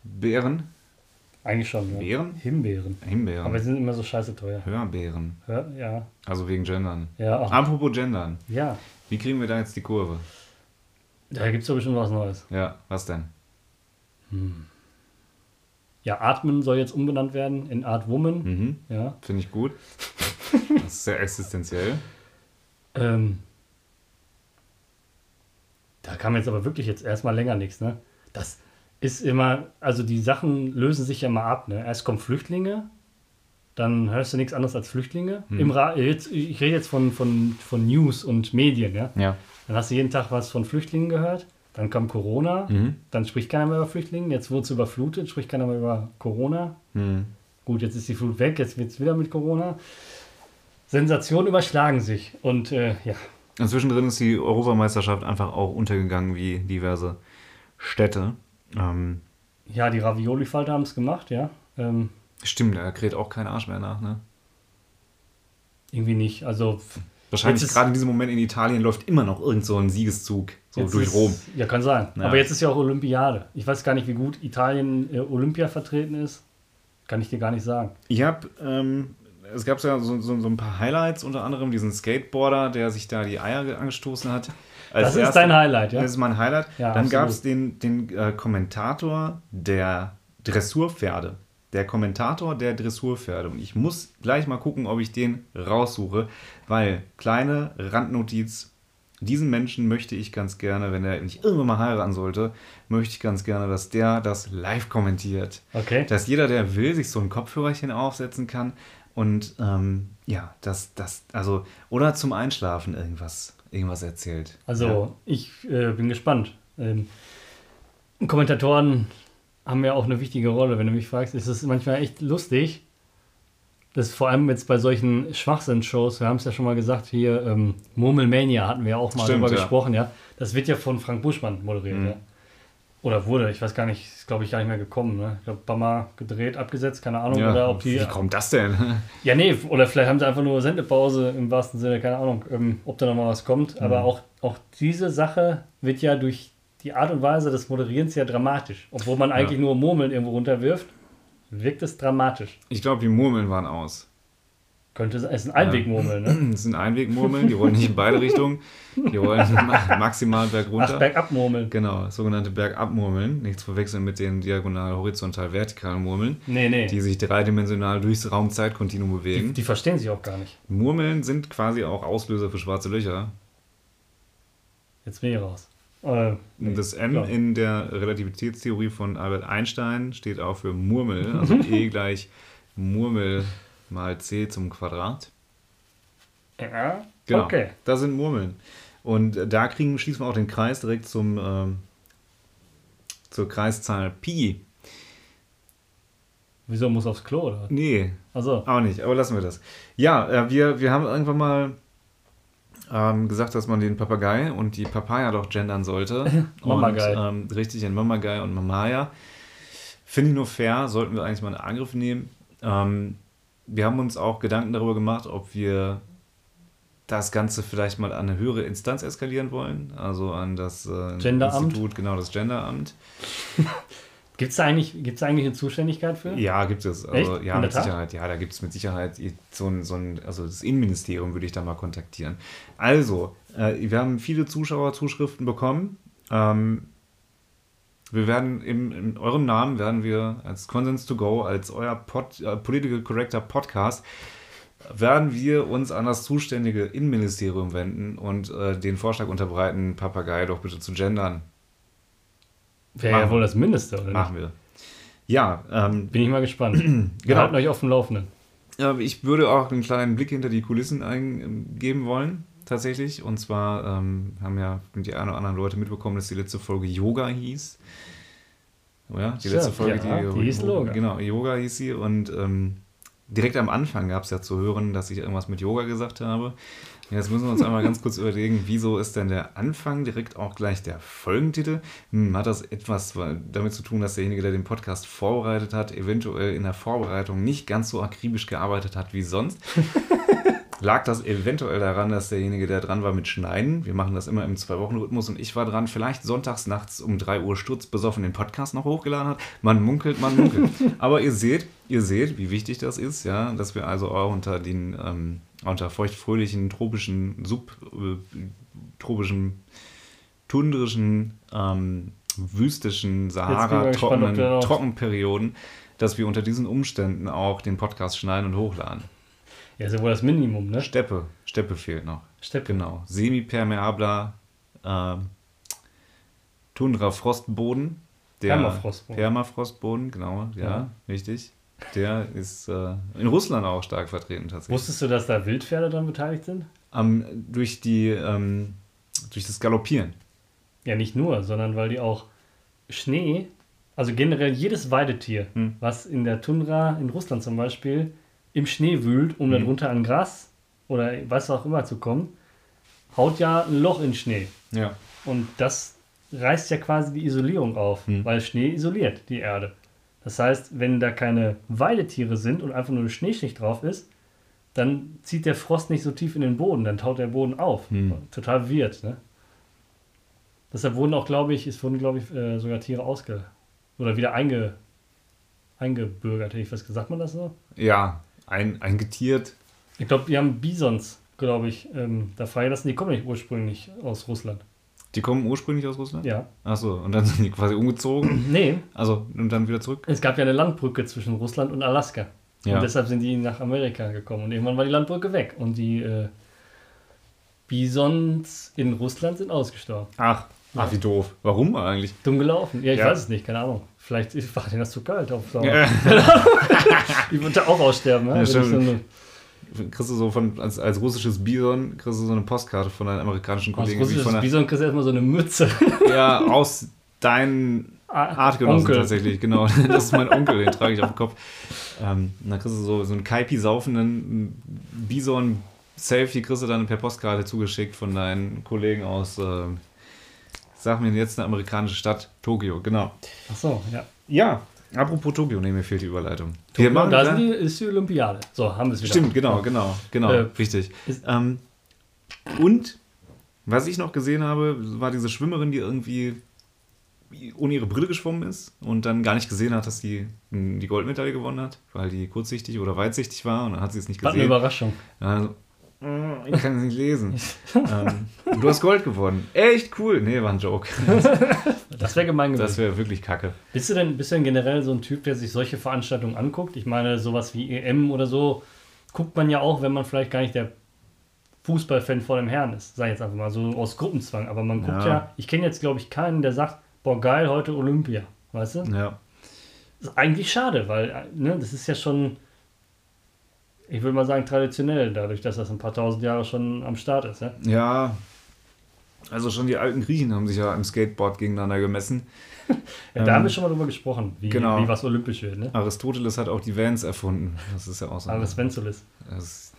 S1: Beeren?
S2: Eigentlich schon. Ja.
S1: Beeren?
S2: Himbeeren.
S1: Himbeeren.
S2: Aber sie sind immer so scheiße teuer.
S1: Hörbeeren.
S2: Ja, ja.
S1: Also wegen Gendern.
S2: Ja, ach,
S1: Apropos Gendern.
S2: ja.
S1: Wie kriegen wir da jetzt die Kurve?
S2: Da gibt es doch bestimmt was Neues.
S1: Ja, was denn?
S2: Ja, Atmen soll jetzt umbenannt werden in Art Woman.
S1: Mhm.
S2: Ja.
S1: Finde ich gut. Das ist sehr existenziell.
S2: Ähm, da kam jetzt aber wirklich jetzt erstmal länger nichts, ne? Das ist immer, also die Sachen lösen sich ja mal ab, ne? Erst kommen Flüchtlinge, dann hörst du nichts anderes als Flüchtlinge.
S1: Hm.
S2: Im Ra jetzt, ich rede jetzt von, von, von News und Medien, ja?
S1: Ja.
S2: Dann hast du jeden Tag was von Flüchtlingen gehört, dann kam Corona,
S1: Mhm.
S2: dann spricht keiner mehr über Flüchtlinge, jetzt wurde es überflutet, spricht keiner mehr über Corona.
S1: Mhm.
S2: Gut, jetzt ist die Flut weg, jetzt wird es wieder mit Corona. Sensationen überschlagen sich und äh, ja,
S1: Und zwischendrin ist die Europameisterschaft einfach auch untergegangen wie diverse Städte. Ähm,
S2: Ja, die Ravioli-Falter haben es gemacht, ja. Ähm,
S1: stimmt, da kräht auch kein Arsch mehr nach, ne?
S2: irgendwie nicht. Also
S1: Wahrscheinlich gerade in diesem Moment in Italien läuft immer noch irgend so ein Siegeszug so durch
S2: ist,
S1: Rom.
S2: Ja, kann sein.
S1: Ja.
S2: Aber jetzt ist ja auch Olympiade. Ich weiß gar nicht, wie gut Italien äh, Olympia vertreten ist. Kann ich dir gar nicht sagen.
S1: Ich habe, ähm, es gab ja so, so, so ein paar Highlights, unter anderem diesen Skateboarder, der sich da die Eier angestoßen hat. Als
S2: Das ist
S1: erster-
S2: dein Highlight, ja?
S1: Das ist mein Highlight.
S2: Ja,
S1: Dann gab es den, den äh, Kommentator der Dressurpferde. Der Kommentator der Dressurpferde. Und ich muss gleich mal gucken, ob ich den raussuche, weil, kleine Randnotiz, diesen Menschen möchte ich ganz gerne, wenn er mich irgendwann mal heiraten sollte, möchte ich ganz gerne, dass der das live kommentiert.
S2: Okay.
S1: Dass jeder, der will, sich so ein Kopfhörerchen aufsetzen kann und ähm, ja, das, das, also, oder zum Einschlafen irgendwas, irgendwas erzählt.
S2: Also
S1: ja.
S2: ich äh, bin gespannt. Ähm, Kommentatoren haben ja auch eine wichtige Rolle, wenn du mich fragst. Es ist manchmal echt lustig. Das ist vor allem jetzt bei solchen Schwachsinn-Shows, wir haben es ja schon mal gesagt, hier ähm, Murmelmania hatten wir ja auch mal
S1: Stimmt,
S2: drüber
S1: ja.
S2: gesprochen, ja. Das wird ja von Frank Buschmann moderiert,
S1: Mhm.
S2: ja. Oder wurde, ich weiß gar nicht, ist glaube ich gar nicht mehr gekommen. Ne? Ich glaube, Bama gedreht, abgesetzt, keine Ahnung.
S1: Ja,
S2: Oder ob die.
S1: wie kommt das denn?
S2: Ja, nee, oder vielleicht haben sie einfach nur Sendepause im wahrsten Sinne, keine Ahnung, ähm, ob da nochmal was kommt.
S1: Mhm.
S2: Aber auch, auch diese Sache wird ja durch die Art und Weise des Moderierens ja dramatisch. Obwohl man eigentlich nur Murmeln irgendwo runterwirft, wirkt es dramatisch.
S1: Ich glaube, die Murmeln waren aus.
S2: Könnte sein, es ist ein Einwegmurmeln, ne?
S1: Das sind Einwegmurmeln, die wollen nicht in beide Richtungen. Die wollen ma- maximal bergunter.
S2: Ach, bergabmurmeln.
S1: Genau, sogenannte Bergabmurmeln. Nichts verwechseln mit den diagonal, horizontal, vertikalen Murmeln,
S2: Nee, nee.
S1: die sich dreidimensional durchs Raum-Zeit-Kontinuum
S2: Die,
S1: bewegen.
S2: die verstehen sich auch gar nicht.
S1: Murmeln sind quasi auch Auslöser für schwarze Löcher.
S2: Jetzt bin ich raus. Äh,
S1: Und das M
S2: klar.
S1: in der Relativitätstheorie von Albert Einstein steht auch für Murmel, also E gleich Murmel mal C zum Quadrat.
S2: ja,
S1: Genau,
S2: okay.
S1: das sind Murmeln. Und da kriegen, schließen wir auch den Kreis direkt zum, ähm, zur Kreiszahl Pi.
S2: Wieso muss aufs Klo, oder?
S1: Nee,
S2: Also,
S1: auch nicht, aber lassen wir das. Ja, äh, wir, wir haben irgendwann mal ähm, gesagt, dass man den Papagei und die Papaya doch gendern sollte.
S2: Mamagei.
S1: Und, ähm, richtig, in Mamagei und Mamaya. Finde ich nur fair, sollten wir eigentlich mal einen Angriff nehmen. Ähm, wir haben uns auch Gedanken darüber gemacht, ob wir das Ganze vielleicht mal an eine höhere Instanz eskalieren wollen, also an das äh,
S2: Genderamt?
S1: Institut, genau das Genderamt.
S2: gibt es eigentlich- gibt's eigentlich eine Zuständigkeit für?
S1: Ja, gibt es. Also,
S2: Echt?
S1: ja,
S2: In
S1: mit
S2: Tat?
S1: Sicherheit. Ja, da gibt es mit Sicherheit so ein, so ein, also das Innenministerium würde ich da mal kontaktieren. Also, äh, wir haben viele Zuschauerzuschriften bekommen. Ähm, wir werden im, in eurem Namen werden wir als Consens to Go, als euer Pod, äh, Political Corrector Podcast, werden wir uns an das zuständige Innenministerium wenden und äh, den Vorschlag unterbreiten, Papagei doch bitte zu gendern.
S2: Wäre ja wohl das Mindeste, oder
S1: Machen wir. Ja, ähm,
S2: nicht? Bin ich mal gespannt. Wir
S1: Genau.
S2: halten euch auf dem Laufenden.
S1: Ich würde auch einen kleinen Blick hinter die Kulissen eingeben wollen, tatsächlich. Und zwar ähm, haben ja die ein oder anderen Leute mitbekommen, dass die letzte Folge Yoga hieß. Oh ja, die
S2: Stimmt,
S1: letzte Folge,
S2: ja, die hieß Yoga.
S1: Genau, Yoga hieß sie. Und ähm, direkt am Anfang gab es ja zu hören, dass ich irgendwas mit Yoga gesagt habe. Jetzt müssen wir uns einmal ganz kurz überlegen, wieso ist denn der Anfang direkt auch gleich der Folgentitel? Hm, hat das etwas damit zu tun, dass derjenige, der den Podcast vorbereitet hat, eventuell in der Vorbereitung nicht ganz so akribisch gearbeitet hat wie sonst? Lag das eventuell daran, dass derjenige, der dran war mit Schneiden, wir machen das immer im Zwei-Wochen-Rhythmus und ich war dran, vielleicht sonntags nachts um 3 Uhr sturzbesoffen den Podcast noch hochgeladen hat? Man munkelt, man munkelt. Aber ihr seht, ihr seht, wie wichtig das ist, ja, dass wir also auch unter den ähm, unter feuchtfröhlichen, tropischen, subtropischen, tundrischen, ähm, wüstischen,
S2: gespannt,
S1: Sahara-trockenen
S2: noch-
S1: Trockenperioden, dass wir unter diesen Umständen auch den Podcast schneiden und hochladen.
S2: Ja, ist ja wohl das Minimum, ne?
S1: Steppe, Steppe fehlt noch.
S2: Steppe.
S1: Genau. Semipermeabler ähm, Tundra-Frostboden. Der
S2: Permafrostboden.
S1: Permafrostboden, genau, ja,
S2: Ja.
S1: richtig. Der ist äh, in Russland auch stark vertreten tatsächlich.
S2: Wusstest du, dass da Wildpferde dran beteiligt sind?
S1: Am, durch, die, ähm, durch das Galoppieren.
S2: Ja, nicht nur, sondern weil die auch Schnee, also generell jedes Weidetier,
S1: Hm.
S2: was in der Tundra in Russland zum Beispiel im Schnee wühlt, um
S1: Hm.
S2: darunter an Gras oder was auch immer zu kommen, haut ja ein Loch in Schnee.
S1: Ja.
S2: Und das reißt ja quasi die Isolierung auf,
S1: Hm.
S2: weil Schnee isoliert die Erde. Das heißt, wenn da keine Weidetiere sind und einfach nur eine Schneeschicht drauf ist, dann zieht der Frost nicht so tief in den Boden, dann taut der Boden auf.
S1: Hm.
S2: Total wird, ne? Deshalb wurden auch, glaube ich, es wurden, glaube ich, äh, sogar Tiere ausge... oder wieder einge, eingebürgert, hätte ich was gesagt, man das so?
S1: Ja, ein, eingetiert.
S2: Ich glaube, wir haben Bisons, glaube ich, ähm, da freigelassen. Die kommen nicht ursprünglich aus Russland.
S1: Die kommen ursprünglich aus Russland?
S2: Ja.
S1: Achso, und dann sind die quasi umgezogen.
S2: Nee,
S1: Also, und dann wieder zurück?
S2: Es gab ja eine Landbrücke zwischen Russland und Alaska.
S1: Ja.
S2: Und deshalb sind die nach Amerika gekommen. Und irgendwann war die Landbrücke weg. Und die äh, Bisons in Russland sind ausgestorben.
S1: Ach, ach, wie doof. Warum eigentlich?
S2: Dumm gelaufen. Ja, ich
S1: Ja.
S2: weiß es nicht, keine Ahnung. Vielleicht war denen das zu kalt auf Sommer.
S1: Ja.
S2: Die würde auch aussterben. Ja?
S1: Ja, kriegst du so von, als, als russisches Bison, kriegst du so eine Postkarte von deinen amerikanischen
S2: Als
S1: Kollegen. wie
S2: russisches
S1: von der,
S2: Bison kriegst du erstmal so eine Mütze.
S1: ja, aus deinen Artgenossen
S2: Onkel.
S1: tatsächlich, genau. Das ist mein Onkel, den trage ich auf dem Kopf. Ähm, dann kriegst du so, so einen Kaipi-saufenden Bison-Selfie, kriegst du dann per Postkarte zugeschickt von deinen Kollegen aus, äh, Sag mir jetzt eine amerikanische Stadt. Tokio, genau.
S2: Ach so, ja.
S1: Ja, apropos Tokio, nee, mir fehlt die Überleitung.
S2: Tokio,
S1: machen
S2: da
S1: da-
S2: sind die, ist die Olympiade. So, haben wir es wieder.
S1: Stimmt, genau, genau, genau,
S2: Äh,
S1: richtig. Ähm, und was ich noch gesehen habe, war diese Schwimmerin, die irgendwie ohne ihre Brille geschwommen ist und dann gar nicht gesehen hat, dass sie die Goldmedaille gewonnen hat, weil die kurzsichtig oder weitsichtig war und dann hat sie es nicht
S2: War eine
S1: gesehen.
S2: Überraschung.
S1: Also, ich kann es nicht lesen. ähm, du hast Gold gewonnen. Echt cool. Nee, war ein Joke.
S2: Das wäre gemein gewesen.
S1: Das wäre wirklich kacke.
S2: Bist du, denn, bist du denn generell so ein Typ, der sich solche Veranstaltungen anguckt? Ich meine, sowas wie EM oder so guckt man ja auch, wenn man vielleicht gar nicht der Fußballfan vor dem Herrn ist. Sag ich jetzt einfach mal so aus Gruppenzwang. Aber man guckt
S1: Ja.
S2: ja, ich kenne jetzt glaube ich keinen, der sagt, boah geil, heute Olympia. Weißt du?
S1: Ja.
S2: Das ist eigentlich schade, weil äh, ne, das ist ja schon, ich würde mal sagen, traditionell, dadurch, dass das ein paar tausend Jahre schon am Start ist. Ja?
S1: Ja. Also schon die alten Griechen haben sich ja im Skateboard gegeneinander gemessen.
S2: Ja, da haben wir schon mal drüber gesprochen, wie,
S1: genau.
S2: wie was olympisch wird. Ne?
S1: Aristoteles hat auch die Vans erfunden. Das ist ja auch so.
S2: Svensolis.
S1: Das,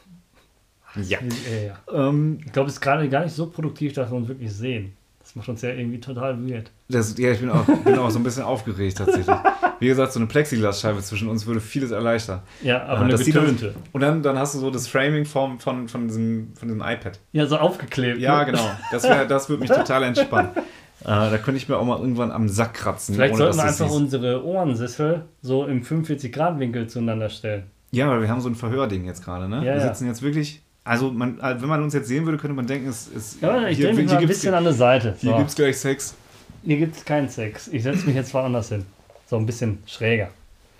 S1: ja.
S2: Ja, ja.
S1: Ähm,
S2: Ich glaube, es ist gerade gar nicht so produktiv, dass wir uns wirklich sehen. Das macht uns ja irgendwie total weird.
S1: das, ja, ich bin auch, bin auch so ein bisschen aufgeregt tatsächlich. Wie gesagt, so eine Plexiglasscheibe zwischen uns würde vieles erleichtern.
S2: Ja, aber
S1: Ja,
S2: eine
S1: das sieht
S2: getönte.
S1: Und dann, dann hast du so das Framing von, von, von, diesem, von diesem iPad.
S2: Ja, so aufgeklebt.
S1: Ja,
S2: ne?
S1: genau. Das, wär, das würde mich total entspannen. Äh, da könnte ich mir auch mal irgendwann am Sack kratzen.
S2: Vielleicht sollten wir einfach unsere Ohrensessel so im 45-Grad-Winkel zueinander stellen.
S1: Ja, weil wir haben so ein Verhörding jetzt gerade, ne?
S2: Ja,
S1: wir
S2: ja.
S1: sitzen jetzt wirklich. Also, man, äh, wenn man uns jetzt sehen würde, könnte man denken, es ist.
S2: Ja, ich drehe mich mal ein
S1: gibt's,
S2: bisschen an der Seite.
S1: hier
S2: So.
S1: gibt's gleich Sex.
S2: Hier gibt es keinen Sex. Ich setze mich jetzt woanders hin. So ein bisschen schräger.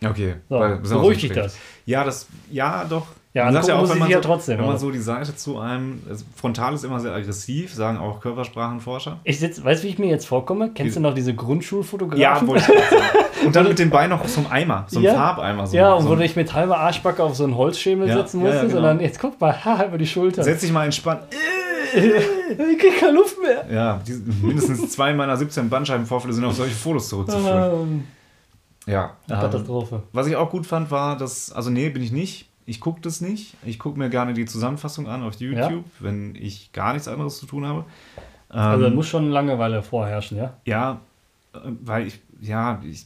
S1: Okay.
S2: So,
S1: weil-
S2: beruhigt dich das.
S1: Ja, das. Ja, doch.
S2: Ja,
S1: Man sagt
S2: angucken muss
S1: wenn man
S2: sie ja
S1: so,
S2: trotzdem,
S1: Wenn man so die Seite zu einem. Also frontal ist immer sehr aggressiv, sagen auch Körpersprachenforscher.
S2: Ich sitz, weißt du, wie ich mir jetzt vorkomme? Kennst du noch diese Grundschulfotografen?
S1: Ja, wollte ich. Und dann mit den Beinen noch zum Eimer, so ein
S2: Ja.
S1: Farbeimer. So,
S2: Ja, und
S1: so
S2: wo du dich mit halber Arschbacke auf so einen Holzschemel
S1: Ja,
S2: setzen
S1: ja, ja,
S2: musstest,
S1: genau.
S2: sondern jetzt guck mal, ha, über die Schulter.
S1: Setz dich mal entspannt.
S2: ich krieg keine Luft mehr.
S1: Ja, die, mindestens zwei meiner 17 Bandscheibenvorfälle sind auf solche Fotos zurückzuführen. Ja. ähm,
S2: Katastrophe.
S1: was ich auch gut fand, war, dass, also nee, bin ich nicht. Ich gucke das nicht. Ich gucke mir gerne die Zusammenfassung an auf YouTube, wenn ich gar nichts anderes zu tun habe. Ähm,
S2: Also da muss schon Langeweile vorherrschen, ja?
S1: ja, äh, weil ich, ja, ich,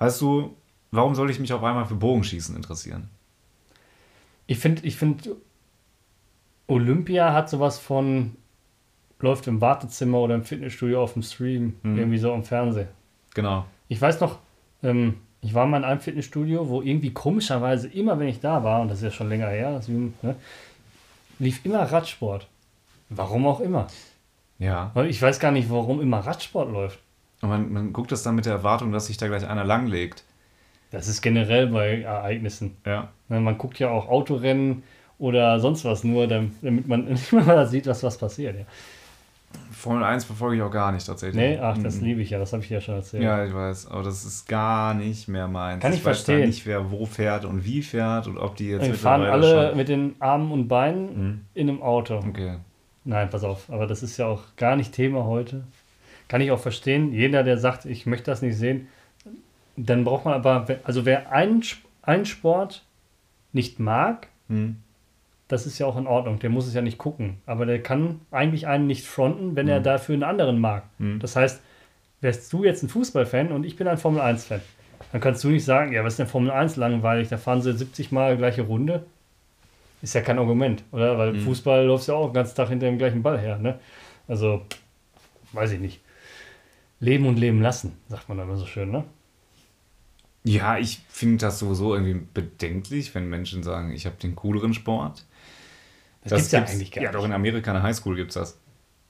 S1: weißt du, warum soll ich mich auf einmal für Bogenschießen interessieren?
S2: Ich finde, ich find, Olympia hat sowas von, läuft im Wartezimmer oder im Fitnessstudio auf dem Stream,
S1: Mhm.
S2: irgendwie so im Fernsehen.
S1: Genau.
S2: Ich weiß noch, ähm, ich war mal in einem Fitnessstudio, wo irgendwie komischerweise immer, wenn ich da war, und das ist ja schon länger her, das, ne, lief immer Radsport. Warum auch immer.
S1: Ja.
S2: Weil ich weiß gar nicht, warum immer Radsport läuft.
S1: Und man, man guckt das dann mit der Erwartung, dass sich da gleich einer langlegt.
S2: Das ist generell bei Ereignissen.
S1: Ja.
S2: Ne, Man guckt ja auch Autorennen oder sonst was, nur dam- damit man nicht mal sieht, was, was passiert. Ja.
S1: Formel 1 verfolge ich auch gar nicht tatsächlich.
S2: Nee, ach, das
S1: Mhm.
S2: liebe ich ja, das habe ich ja schon erzählt.
S1: Ja, ich weiß, aber das ist gar nicht mehr meins.
S2: Kann ich
S1: weiß da
S2: verstehen.
S1: nicht, wer wo fährt und wie fährt und ob die jetzt
S2: Wir fahren alle
S1: schon-
S2: mit den Armen und Beinen
S1: Mhm.
S2: in einem Auto.
S1: Okay.
S2: Nein, pass auf, aber das ist ja auch gar nicht Thema heute. Kann ich auch verstehen. Jeder, der sagt, ich möchte das nicht sehen, dann braucht man aber, also wer einen, einen Sport nicht mag,
S1: Hm.
S2: das ist ja auch in Ordnung. Der muss es ja nicht gucken. Aber der kann eigentlich einen nicht fronten, wenn er
S1: Mhm.
S2: dafür einen anderen mag.
S1: Mhm.
S2: Das heißt, wärst du jetzt ein Fußballfan und ich bin ein Formel-1-Fan, dann kannst du nicht sagen, ja, was ist denn Formel 1 langweilig? Da fahren sie 70 Mal gleiche Runde. Ist ja kein Argument, oder? Weil
S1: Mhm.
S2: Fußball läuft ja auch den ganzen Tag hinter dem gleichen Ball her. Ne? Also, weiß ich nicht. Leben und leben lassen, sagt man immer so schön, ne?
S1: Ja, ich finde das sowieso irgendwie bedenklich, wenn Menschen sagen, ich habe den cooleren Sport.
S2: Das, gibt's ja eigentlich gar
S1: Ja, doch in Amerika in der Highschool gibt es das.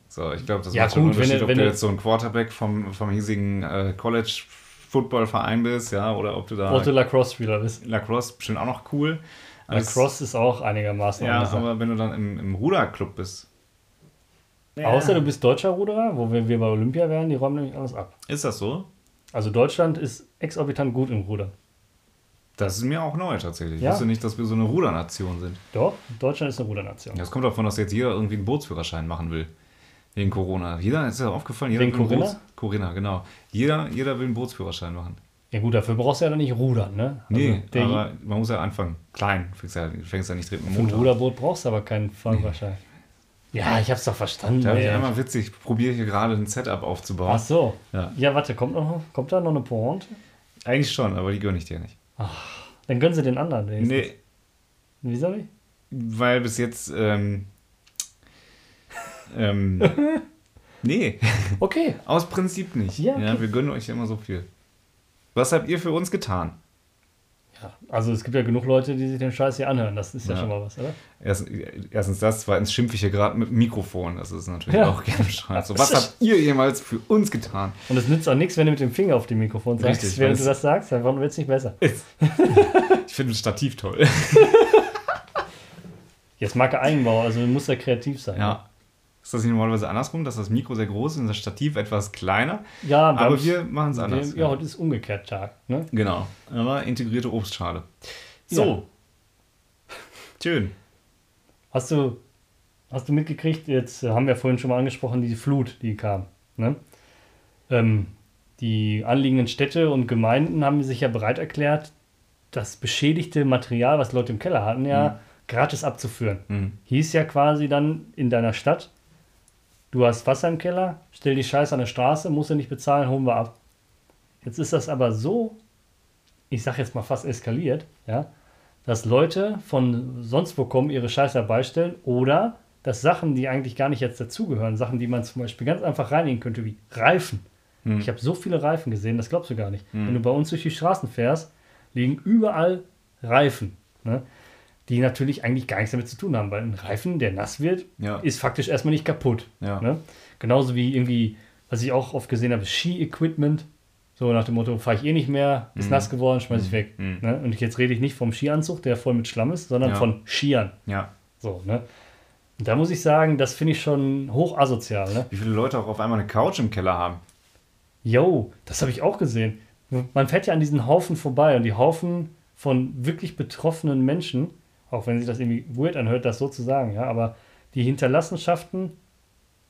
S1: So, ich glaube, das
S2: Ja,
S1: macht schon einen
S2: wenn
S1: Unterschied,
S2: du-
S1: ob
S2: wenn
S1: du jetzt so ein Quarterback vom, vom hiesigen äh, College-Football-Verein bist, ja, oder ob du da
S2: Otto Lacrosse-Spieler bist.
S1: Lacrosse bestimmt auch noch cool.
S2: Lacrosse ist auch einigermaßen
S1: Ja, aber wenn du dann im, im Ruderclub bist.
S2: Außer du bist deutscher Ruderer, wo wir, wir bei Olympia wären, die räumen nämlich alles ab.
S1: Ist das so?
S2: Also Deutschland ist exorbitant gut im Rudern.
S1: Das ist mir auch neu tatsächlich.
S2: Ja.
S1: Ich wusste nicht, dass wir so eine Rudernation sind.
S2: Doch, Deutschland ist eine Rudernation.
S1: Das kommt davon, dass jetzt jeder irgendwie einen Bootsführerschein machen will. Wegen Corona. Jeder, ist ja aufgefallen, jeder
S2: Wegen
S1: will
S2: Corinna?
S1: Boots- Corinna, genau. Jeder, jeder will einen Bootsführerschein machen.
S2: Ja gut, dafür brauchst du ja dann nicht rudern, ne? Also
S1: Nee, aber man muss ja anfangen. Klein. Du fängst ja, fängst ja nicht direkt mit
S2: für
S1: dem
S2: ein
S1: Motor. an.
S2: Ruderboot brauchst du aber keinen Fahrerschein. Ja, ich hab's doch verstanden.
S1: Ich
S2: ey.
S1: einmal witzig, ich probiere hier gerade ein Setup aufzubauen.
S2: Ach so.
S1: Ja.
S2: Ja, warte, kommt, noch, kommt da noch eine Pointe?
S1: Eigentlich schon, aber die gönne ich dir nicht.
S2: Dann gönnen sie den anderen. wenigstens.
S1: Nee,
S2: Wieso nicht?
S1: weil bis jetzt. Ähm, ähm, nee,
S2: Okay.
S1: aus Prinzip nicht.
S2: Ja, okay.
S1: wir gönnen euch ja immer so viel. Was habt ihr für uns getan?
S2: Ja, also es gibt ja genug Leute, die sich den Scheiß hier anhören. Das ist ja,
S1: Ja.
S2: schon mal was, oder?
S1: Erst, erstens das, zweitens schimpfe ich hier gerade mit Mikrofon. Das ist natürlich
S2: Ja.
S1: auch gerne schade. So, was habt ihr jemals für uns getan?
S2: Und es nützt auch nichts, wenn du mit dem Finger auf dem Mikrofon sagst,
S1: Richtig,
S2: während du das sagst, dann wird es nicht besser.
S1: Ich finde ein Stativ toll.
S2: Jetzt Marke Eigenbau, also muss ja kreativ sein.
S1: Ja. Ist das nicht normalerweise andersrum, dass das Mikro sehr groß ist und das Stativ etwas kleiner?
S2: ja
S1: Aber wir machen es anders.
S2: wir, ja, heute ist umgekehrt Tag. Ne?
S1: Genau. Aber integrierte Obstschale.
S2: Ja.
S1: So. Schön.
S2: Hast du, hast du mitgekriegt, jetzt äh, haben wir vorhin schon mal angesprochen, die Flut, die kam. Ne? Ähm, die anliegenden Städte und Gemeinden haben sich ja bereit erklärt, das beschädigte Material, was Leute im Keller hatten, ja gratis abzuführen.
S1: Hm.
S2: Hieß ja quasi dann in deiner Stadt, du hast Wasser im Keller, stell die Scheiße an der Straße, musst du nicht bezahlen, holen wir ab. Jetzt ist das aber so, ich sag jetzt mal fast eskaliert, ja, dass Leute von sonst wo kommen, ihre Scheiße herbeistellen oder dass Sachen, die eigentlich gar nicht jetzt dazugehören, Sachen, die man zum Beispiel ganz einfach reinigen könnte, wie Reifen.
S1: Hm.
S2: Ich habe so viele Reifen gesehen, das glaubst du gar nicht. Wenn du bei uns durch die Straßen fährst, liegen überall Reifen, ne? Die natürlich eigentlich gar nichts damit zu tun haben, weil ein Reifen, der nass wird,
S1: Ja.
S2: ist faktisch erstmal nicht kaputt.
S1: Ja.
S2: Ne? Genauso wie irgendwie, was ich auch oft gesehen habe, Ski-Equipment. So nach dem Motto, fahre ich eh nicht mehr, ist nass geworden, schmeiß ich weg.
S1: Mhm.
S2: Ne? Und jetzt rede ich nicht vom Skianzug, der voll mit Schlamm ist, sondern
S1: Ja.
S2: von Skiern.
S1: Ja.
S2: So, ne? Und da muss ich sagen, das finde ich schon hoch asozial. Ne?
S1: Wie viele Leute auch auf einmal eine Couch im Keller haben.
S2: Yo, das habe ich auch gesehen. Man fährt ja an diesen Haufen vorbei und die Haufen von wirklich betroffenen Menschen, auch wenn sich das irgendwie weird anhört, das so zu sagen, ja, aber die Hinterlassenschaften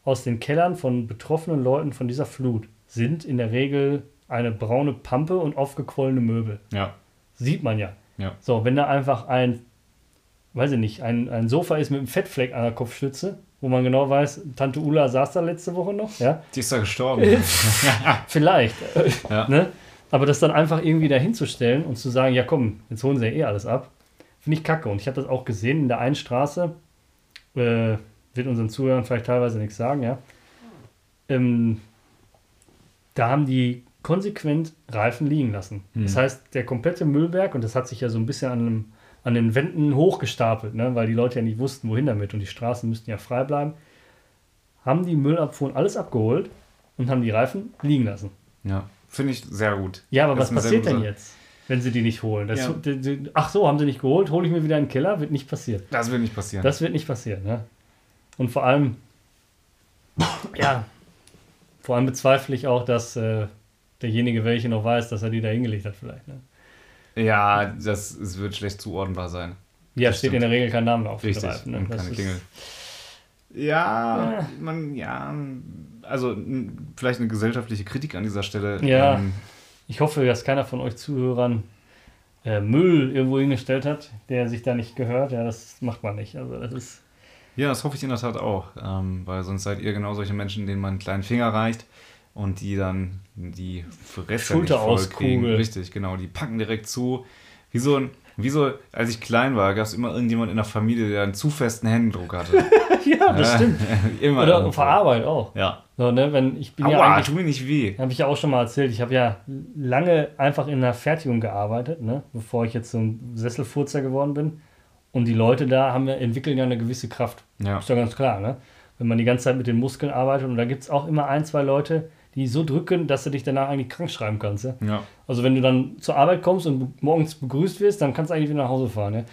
S2: aus den Kellern von betroffenen Leuten von dieser Flut sind in der Regel eine braune Pampe und aufgequollene Möbel.
S1: Ja.
S2: Sieht man ja.
S1: Ja.
S2: So, wenn da einfach ein, weiß ich nicht, ein, ein Sofa ist mit einem Fettfleck an der Kopfstütze, wo man genau weiß, Tante Ulla saß da letzte Woche noch, ja,
S1: Die ist da gestorben.
S2: vielleicht.
S1: Ja.
S2: ne? Aber das dann einfach irgendwie dahinzustellen und zu sagen, ja komm, jetzt holen sie ja eh alles ab, finde ich kacke. Und ich habe das auch gesehen in der einen Straße, äh, wird unseren Zuhörern vielleicht teilweise nichts sagen, ja. Ähm, da haben die konsequent Reifen liegen lassen. Das heißt, der komplette Müllberg, und das hat sich ja so ein bisschen an, einem, an den Wänden hochgestapelt, ne? weil die Leute ja nicht wussten, wohin damit und die Straßen müssten ja frei bleiben, haben die Müllabfuhren alles abgeholt und haben die Reifen liegen lassen.
S1: Ja. Finde ich sehr gut.
S2: Ja, aber
S1: Das
S2: was passiert denn jetzt, wenn sie die nicht holen? Das,
S1: Ja.
S2: die, die, ach so, haben sie nicht geholt, hole ich mir wieder in den Keller, wird nicht passieren.
S1: Das wird nicht passieren.
S2: Das wird nicht passieren, ne? Und vor allem, ja, vor allem bezweifle ich auch, dass äh, derjenige, welche noch weiß, dass er die da hingelegt hat vielleicht. Ne?
S1: ja, das es wird schlecht zuordnenbar sein.
S2: Ja,
S1: Das
S2: steht in
S1: stimmt.
S2: der Regel kein Name auf
S1: Richtig.
S2: Reifen. Ne?
S1: Und
S2: Das
S1: keine Klingel. Ja,
S2: Ja.
S1: man, ja, also vielleicht eine gesellschaftliche Kritik an dieser Stelle.
S2: Ja.
S1: Ähm,
S2: Ich hoffe, dass keiner von euch Zuhörern äh, Müll irgendwo hingestellt hat, der sich da nicht gehört. Ja, das macht man nicht. Also das ist
S1: Ja, das hoffe ich in der Tat auch, ähm, weil sonst seid ihr genau solche Menschen, denen man einen kleinen Finger reicht und die dann die Fresse
S2: Schulter
S1: nicht voll
S2: auskugeln.
S1: kriegen. Richtig, genau, die packen direkt zu. Wie so, ein, wie so als ich klein war, gab es immer irgendjemand in der Familie, der einen zu festen Händedruck hatte.
S2: ja, das stimmt.
S1: immer.
S2: Oder
S1: irgendwo.
S2: auf der Arbeit auch.
S1: Ja.
S2: So, ne, wenn ich bin ja
S1: Aua,
S2: eigentlich
S1: tu mir nicht weh.
S2: Habe ich ja auch schon mal erzählt. Ich habe ja lange einfach in der Fertigung gearbeitet, ne? bevor ich jetzt so ein Sesselfurzer geworden bin. Und die Leute da haben ja, entwickeln ja eine gewisse Kraft.
S1: Ja.
S2: Ist ja ganz klar, ne? Wenn man die ganze Zeit mit den Muskeln arbeitet und da gibt es auch immer ein, zwei Leute, die so drücken, dass du dich danach eigentlich krank schreiben kannst. Ja?
S1: Ja.
S2: Also wenn du dann zur Arbeit kommst und morgens begrüßt wirst, dann kannst du eigentlich wieder nach Hause fahren. Ja,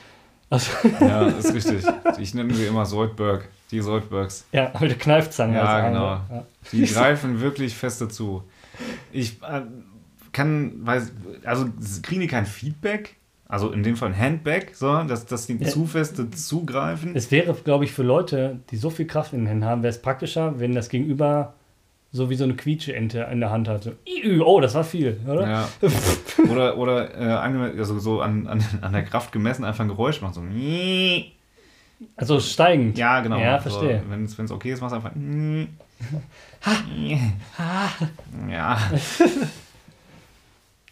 S2: also,
S1: ja, ist richtig. Ich nenne sie immer Soldberg. Die Soldbergs.
S2: ja mit der Kneifzange.
S1: Ja,
S2: als Arm,
S1: genau.
S2: Ja.
S1: Die greifen wirklich fest dazu. Ich äh, kann, weiß, also kriegen die kein Feedback? Also in dem Fall ein Handback, so, dass, dass die
S2: Ja.
S1: zu feste zugreifen.
S2: Es wäre, glaube ich, für Leute, die so viel Kraft in den Händen haben, wäre es praktischer, wenn das Gegenüber so wie so eine Quietsche-Ente in der Hand hatte. Oh, das war viel, oder?
S1: Ja. Oder, oder äh, also so an, an, an der Kraft gemessen einfach ein Geräusch macht. So.
S2: Also steigend.
S1: Ja, genau.
S2: Ja, verstehe.
S1: Wenn es okay ist, machst du einfach. ja.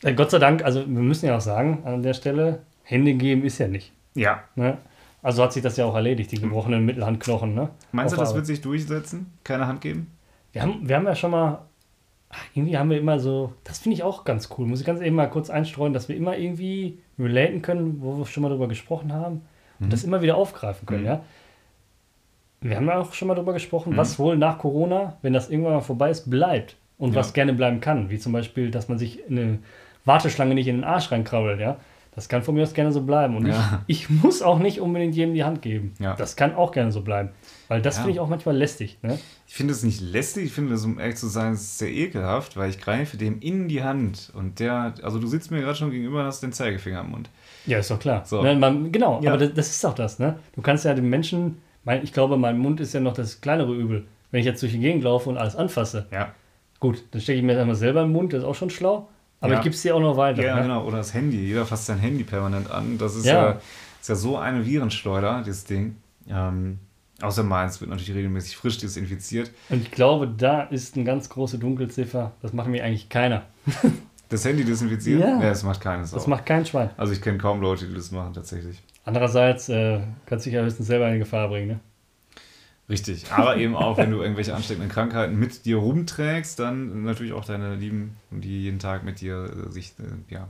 S2: Äh, Gott sei Dank, also wir müssen ja auch sagen, an der Stelle, Hände geben ist ja nicht.
S1: Ja.
S2: Ne? Also hat sich das ja auch erledigt, die gebrochenen Mittelhandknochen. Ne?
S1: Meinst du,
S2: Auf
S1: das
S2: Arbeit.
S1: wird sich durchsetzen? Keine Hand geben?
S2: Wir haben, wir haben ja schon mal, irgendwie haben wir immer so, das finde ich auch ganz cool, muss ich ganz eben mal kurz einstreuen, dass wir immer irgendwie relaten können, wo wir schon mal drüber gesprochen haben und das immer wieder aufgreifen können,
S1: Mhm.
S2: ja. Wir haben ja auch schon mal drüber gesprochen, was wohl nach Corona, wenn das irgendwann mal vorbei ist, bleibt und
S1: Ja.
S2: was gerne bleiben kann, wie zum Beispiel, dass man sich in eine Warteschlange nicht in den Arsch reinkrabbelt, ja. Das kann von mir aus gerne so bleiben. Und
S1: Ja.
S2: ich, ich muss auch nicht unbedingt jedem die Hand geben.
S1: Ja.
S2: Das kann auch gerne so bleiben. Weil das
S1: Ja.
S2: finde ich auch manchmal lästig. Ne?
S1: Ich finde es nicht lästig, ich finde es, um ehrlich zu sein, sehr ekelhaft, weil ich greife dem in die Hand und der, also du sitzt mir gerade schon gegenüber und hast den Zeigefinger im Mund.
S2: Ja, ist doch klar.
S1: So.
S2: Ne, man, genau,
S1: Ja.
S2: aber das, das ist doch das, ne? Du kannst ja den Menschen, mein, ich glaube, mein Mund ist ja noch das kleinere Übel. Wenn ich jetzt durch die Gegend laufe und alles anfasse,
S1: Ja.
S2: gut, dann stecke ich mir das einmal selber im Mund, das ist auch schon schlau. Aber
S1: Ja.
S2: ich gebe es dir auch noch weiter.
S1: Ja,
S2: ne?
S1: genau. Oder das Handy. Jeder fasst sein Handy permanent an. Das ist
S2: Ja.
S1: ja, ist ja so eine Virenschleuder, dieses Ding. Ähm, außer meins wird natürlich regelmäßig frisch desinfiziert.
S2: Und ich glaube, da ist eine ganz große Dunkelziffer. Das macht mir eigentlich keiner.
S1: Das Handy desinfizieren?
S2: Ja.
S1: das macht keines.
S2: Das
S1: auch.
S2: macht kein Schwein.
S1: Also ich kenne kaum Leute, die das machen tatsächlich.
S2: Andererseits äh, kannst du dich ja höchstens selber in Gefahr bringen. Ne?
S1: Richtig. Aber eben auch, wenn du irgendwelche ansteckenden Krankheiten mit dir rumträgst, dann natürlich auch deine Lieben, die jeden Tag mit dir äh, sich äh, ja,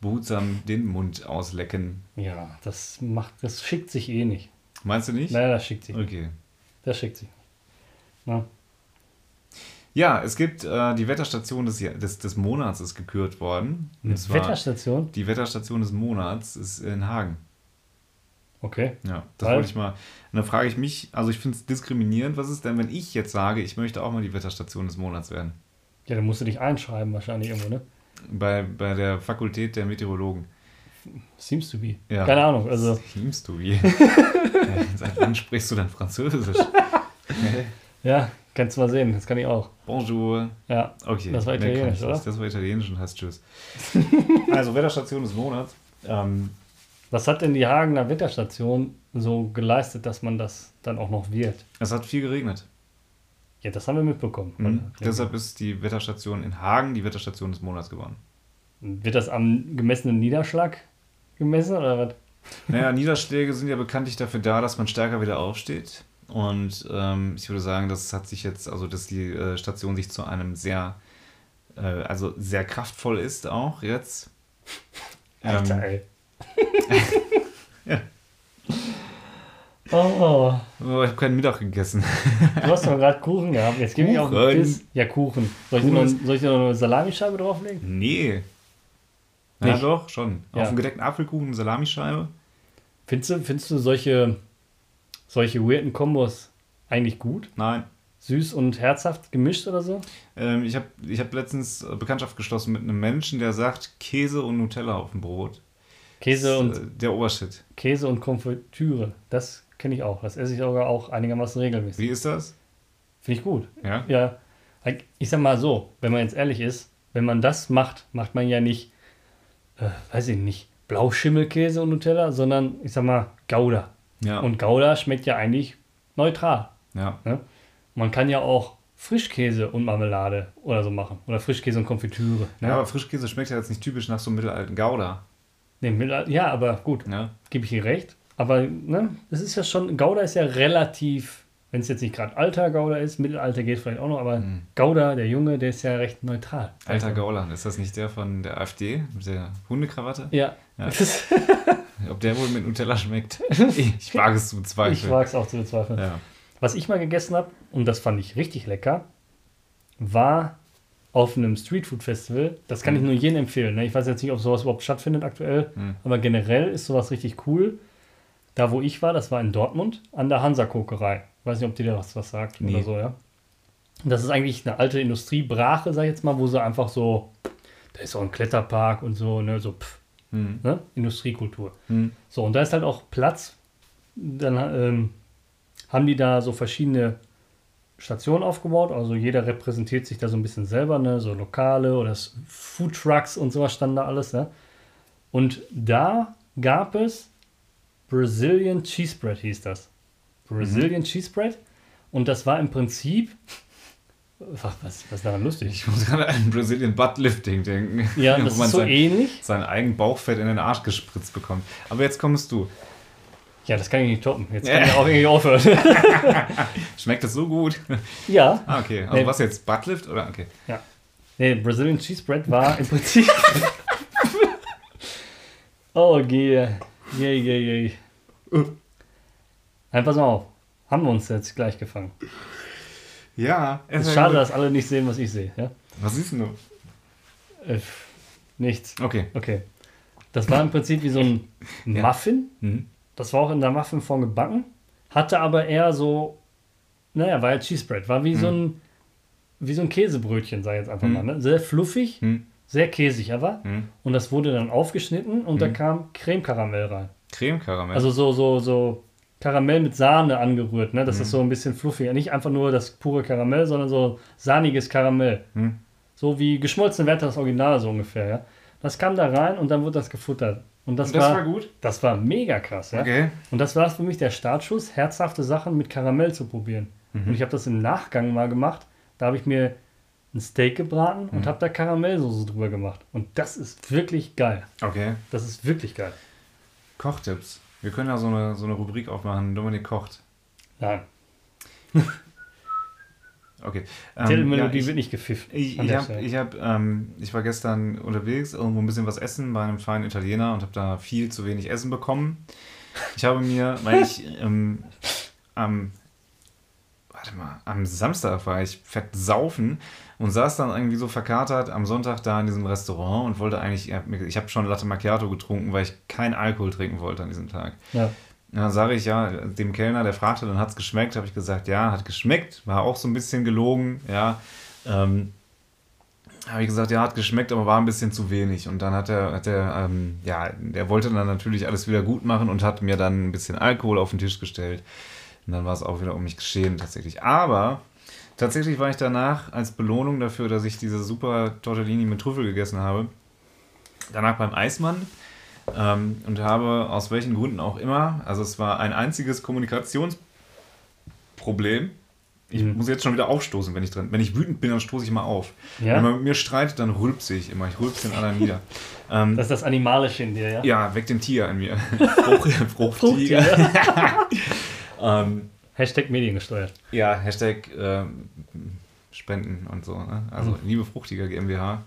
S1: behutsam den Mund auslecken.
S2: Ja, das macht, das schickt sich eh nicht.
S1: Meinst du nicht?
S2: Naja, das schickt sich. nicht.
S1: Okay.
S2: Das schickt sich. Na,
S1: Ja, es gibt äh, die Wetterstation des, des, des Monats ist gekürt worden.
S2: eine Wetterstation?
S1: die Wetterstation des Monats ist in Hagen.
S2: Okay.
S1: Ja, das
S2: Weil?
S1: wollte ich mal. Und dann frage ich mich, also ich finde es diskriminierend, was ist denn, wenn ich jetzt sage, ich möchte auch mal die Wetterstation des Monats werden?
S2: Ja, dann musst du dich einschreiben wahrscheinlich irgendwo, ne?
S1: Bei, bei der Fakultät der Meteorologen.
S2: Seems to be.
S1: Ja.
S2: Keine Ahnung, also
S1: Teamst du wie? Seit wann sprichst du denn Französisch?
S2: ja, kannst du mal sehen, das kann ich auch.
S1: Bonjour.
S2: Ja,
S1: Okay.
S2: Das war Italienisch, oder?
S1: Das war Italienisch und heißt Tschüss. also Wetterstation des Monats. Ähm,
S2: was hat denn die Hagener Wetterstation so geleistet, dass man das dann auch noch wird?
S1: es hat viel geregnet.
S2: Ja, das haben wir mitbekommen.
S1: Mhm. Deshalb ist die Wetterstation in Hagen die Wetterstation des Monats geworden.
S2: Wird das am gemessenen Niederschlag gemessen oder was?
S1: Naja, Niederschläge sind ja bekanntlich dafür da, dass man stärker wieder aufsteht. Und ähm, ich würde sagen, das hat sich jetzt, also dass die äh, Station sich zu einem sehr, äh, also sehr kraftvoll ist auch jetzt.
S2: Alter,
S1: Ähm,
S2: ey.
S1: Ja.
S2: Oh,
S1: oh, ich habe keinen Mittag gegessen.
S2: du hast doch gerade Kuchen gehabt. Jetzt gebe ich auch einen Biss. Ja, Kuchen. Soll ich, dir
S1: Kuchen
S2: noch, soll ich noch eine Salamischeibe drauflegen?
S1: Nee. Ja, doch, schon.
S2: Ja.
S1: Auf einen gedeckten Apfelkuchen, eine Salamischeibe.
S2: Findest du, findest du solche, solche weirden Kombos eigentlich gut?
S1: Nein.
S2: Süß und herzhaft gemischt oder so?
S1: Ähm, ich habe ich hab letztens Bekanntschaft geschlossen mit einem Menschen, der sagt Käse und Nutella auf dem Brot.
S2: Käse und,
S1: äh, der Obershit.
S2: Käse und Konfitüre. Das kenne ich auch. Das esse ich sogar auch einigermaßen regelmäßig.
S1: Wie ist das?
S2: Finde ich gut.
S1: Ja?
S2: Ja. Ich sag mal so, wenn man jetzt ehrlich ist, wenn man das macht, macht man ja nicht, äh, weiß ich nicht, Blauschimmelkäse und Nutella, sondern ich sag mal Gouda.
S1: Ja.
S2: Und Gouda schmeckt ja eigentlich neutral.
S1: ja.
S2: Man kann ja auch Frischkäse und Marmelade oder so machen. Oder Frischkäse und Konfitüre. Ne?
S1: Ja, aber Frischkäse schmeckt ja jetzt nicht typisch nach so einem mittelalten Gouda.
S2: Nee, Mittel- ja, aber gut,
S1: Ja,
S2: gebe ich dir recht. Aber ne, das ist ja schon, Gouda ist ja relativ, wenn es jetzt nicht gerade alter Gouda ist, Mittelalter geht vielleicht auch noch, aber
S1: Mhm.
S2: Gouda, der Junge, der ist ja recht neutral.
S1: alter
S2: Also,
S1: Gauland. Ist das nicht der von der AfD mit der Hundekrawatte?
S2: Ja,
S1: Ja. Ob der wohl mit Nutella schmeckt? Ich wage es zu
S2: ich
S1: bezweifeln.
S2: wage es auch zu bezweifeln.
S1: Ja.
S2: Was ich mal gegessen habe, und das fand ich richtig lecker, war auf einem Streetfood-Festival. Das kann ich nur jedem empfehlen. Ne? Ich weiß jetzt nicht, ob sowas überhaupt stattfindet aktuell,
S1: Mhm.
S2: aber generell ist sowas richtig cool. Da, wo ich war, das war in Dortmund, an der Hansa-Kokerei. Weiß nicht, ob dir da was, was sagt
S1: Nee.
S2: oder so, ja. Das ist eigentlich eine alte Industriebrache, sag ich jetzt mal, wo sie einfach so, da ist auch ein Kletterpark und so, ne, so, pff,
S1: Hm.
S2: ne, Industriekultur.
S1: Hm.
S2: So, und da ist halt auch Platz. Dann ähm, haben die da so verschiedene Stationen aufgebaut. Also jeder repräsentiert sich da so ein bisschen selber, ne? So Lokale oder Food Trucks und sowas standen da alles, ne? Und da gab es Brazilian Cheese Bread hieß das. Brazilian
S1: Mhm.
S2: Cheese Bread. Und das war im Prinzip. Was, was ist daran lustig?
S1: Ich muss gerade an Brazilian Butt Lifting denken.
S2: Ja,
S1: wo
S2: das
S1: man
S2: ist so
S1: sein,
S2: ähnlich.
S1: sein eigen Bauchfett in den Arsch gespritzt bekommt. Aber jetzt kommst du.
S2: Ja, das kann ich nicht toppen. Jetzt
S1: Ja.
S2: kann ich auch irgendwie aufhören.
S1: Schmeckt das so gut?
S2: ja.
S1: Ah, okay. Also
S2: Nee.
S1: was jetzt? Buttlift oder? Okay.
S2: Nee, Brazilian Cheese Bread war im Prinzip. oh, je. Je, je, je. Nein, pass mal auf. Haben wir uns jetzt gleich gefangen.
S1: Ja.
S2: Es ist schade, dass alle nicht sehen, was ich sehe. Ja?
S1: Was siehst denn du?
S2: Äh, nichts.
S1: Okay.
S2: Okay. Das war im Prinzip wie so ein
S1: Ja.
S2: Muffin.
S1: Mhm.
S2: Das war auch in der Muffinform gebacken. Hatte aber eher so, naja, war ja Cheese Bread. War wie so ein wie so ein Käsebrötchen, sag ich jetzt einfach
S1: Mhm.
S2: mal. Ne? Sehr fluffig,
S1: Hm.
S2: sehr käsig aber.
S1: Hm.
S2: Und das wurde dann aufgeschnitten und da
S1: Mhm.
S2: kam Creme-Karamell rein.
S1: Creme-Karamell.
S2: Also so, so, so Karamell mit Sahne angerührt, ne? dass
S1: Mhm.
S2: das so ein bisschen fluffiger. Nicht einfach nur das pure Karamell, sondern so sahniges Karamell.
S1: Hm.
S2: So wie geschmolzene Werte das Original so ungefähr, ja. Das kam da rein und dann wurde das gefuttert. Und das,
S1: Und das
S2: war,
S1: war gut?
S2: das war mega krass, ja.
S1: Okay.
S2: Und das war für mich der Startschuss, herzhafte Sachen mit Karamell zu probieren.
S1: Mhm.
S2: Und ich habe das im Nachgang mal gemacht. Da habe ich mir ein Steak gebraten und
S1: Mhm.
S2: habe da Karamellsoße drüber gemacht. Und das ist wirklich geil.
S1: Okay.
S2: Das ist wirklich geil.
S1: Kochtipps. Wir können ja so eine, so eine Rubrik aufmachen. Dominik kocht.
S2: Nein,
S1: Okay.
S2: die
S1: Ähm,
S2: Titelmelodie
S1: ja,
S2: wird nicht gepfifft.
S1: Ich, ich, hab, ich, hab, ähm, ich war gestern unterwegs, irgendwo ein bisschen was essen bei einem feinen Italiener und habe da viel zu wenig Essen bekommen. Ich habe mir, weil ich ähm, am, warte mal, am Samstag war ich fett saufen und saß dann irgendwie so verkatert am Sonntag da in diesem Restaurant und wollte eigentlich, ich habe hab schon Latte Macchiato getrunken, weil ich keinen Alkohol trinken wollte an diesem Tag.
S2: ja.
S1: Dann sage ich ja dem Kellner, der fragte, dann hat es geschmeckt, habe ich gesagt, ja, hat geschmeckt, war auch so ein bisschen gelogen, ja. Ähm, habe ich gesagt, ja, hat geschmeckt, aber war ein bisschen zu wenig. Und dann hat er, hat er ähm, ja, der wollte dann natürlich alles wieder gut machen und hat mir dann ein bisschen Alkohol auf den Tisch gestellt. Und dann war es auch wieder um mich geschehen tatsächlich. Aber tatsächlich war ich danach als Belohnung dafür, dass ich diese super Tortellini mit Trüffel gegessen habe, danach beim Eismann ähm, und habe aus welchen Gründen auch immer, also es war ein einziges Kommunikationsproblem. Ich
S2: Mhm.
S1: muss jetzt schon wieder aufstoßen, wenn ich drin, wenn ich wütend bin, dann stoße ich mal auf.
S2: Ja?
S1: Wenn man mit mir streitet, dann rülpse ich immer. Ich rülpse den anderen nieder. Ähm,
S2: Das ist das Animalische in dir, ja?
S1: ja, weg den Tier in mir. Frucht, Fruchttiger. ähm,
S2: Hashtag mediengesteuert.
S1: ja, Hashtag ähm, Spenden und so. Ne? Also,
S2: Mhm.
S1: liebe Fruchtiger GmbH.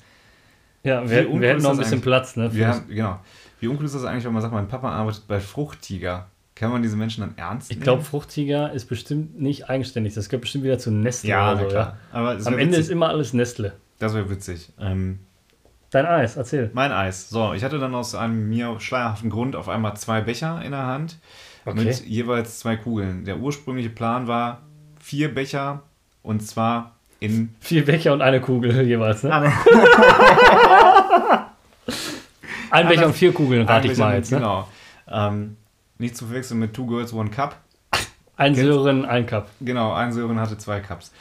S2: Ja, wir, wir hätten noch ein bisschen? Platz, ne?
S1: Wir haben, genau. Wie uncool ist das eigentlich, wenn man sagt, mein Papa arbeitet bei Fruchttiger? Kann man diese Menschen dann ernst
S2: Ich
S1: nehmen?
S2: glaube, Fruchtiger ist bestimmt nicht eigenständig. Das gehört bestimmt wieder zu Nestle
S1: ja,
S2: oder so.
S1: klar.
S2: Ja?
S1: Aber
S2: Am
S1: wär
S2: Ende
S1: witzig.
S2: ist immer alles Nestle.
S1: das wäre witzig. Ähm,
S2: Dein Eis, erzähl.
S1: mein Eis. So, ich hatte dann aus einem mir schleierhaften Grund auf einmal zwei Becher in der Hand
S2: Okay.
S1: mit jeweils zwei Kugeln. Der ursprüngliche Plan war vier Becher und zwar in
S2: Vier Becher und eine Kugel jeweils, ne? Ein Becher und vier Kugeln, rate ich mal jetzt. Ne?
S1: Genau. Ähm, nicht zu verwechseln mit Two Girls, One Cup.
S2: Ein
S1: Kennst-
S2: Sören, ein Cup.
S1: Genau, ein Sören hatte zwei Cups.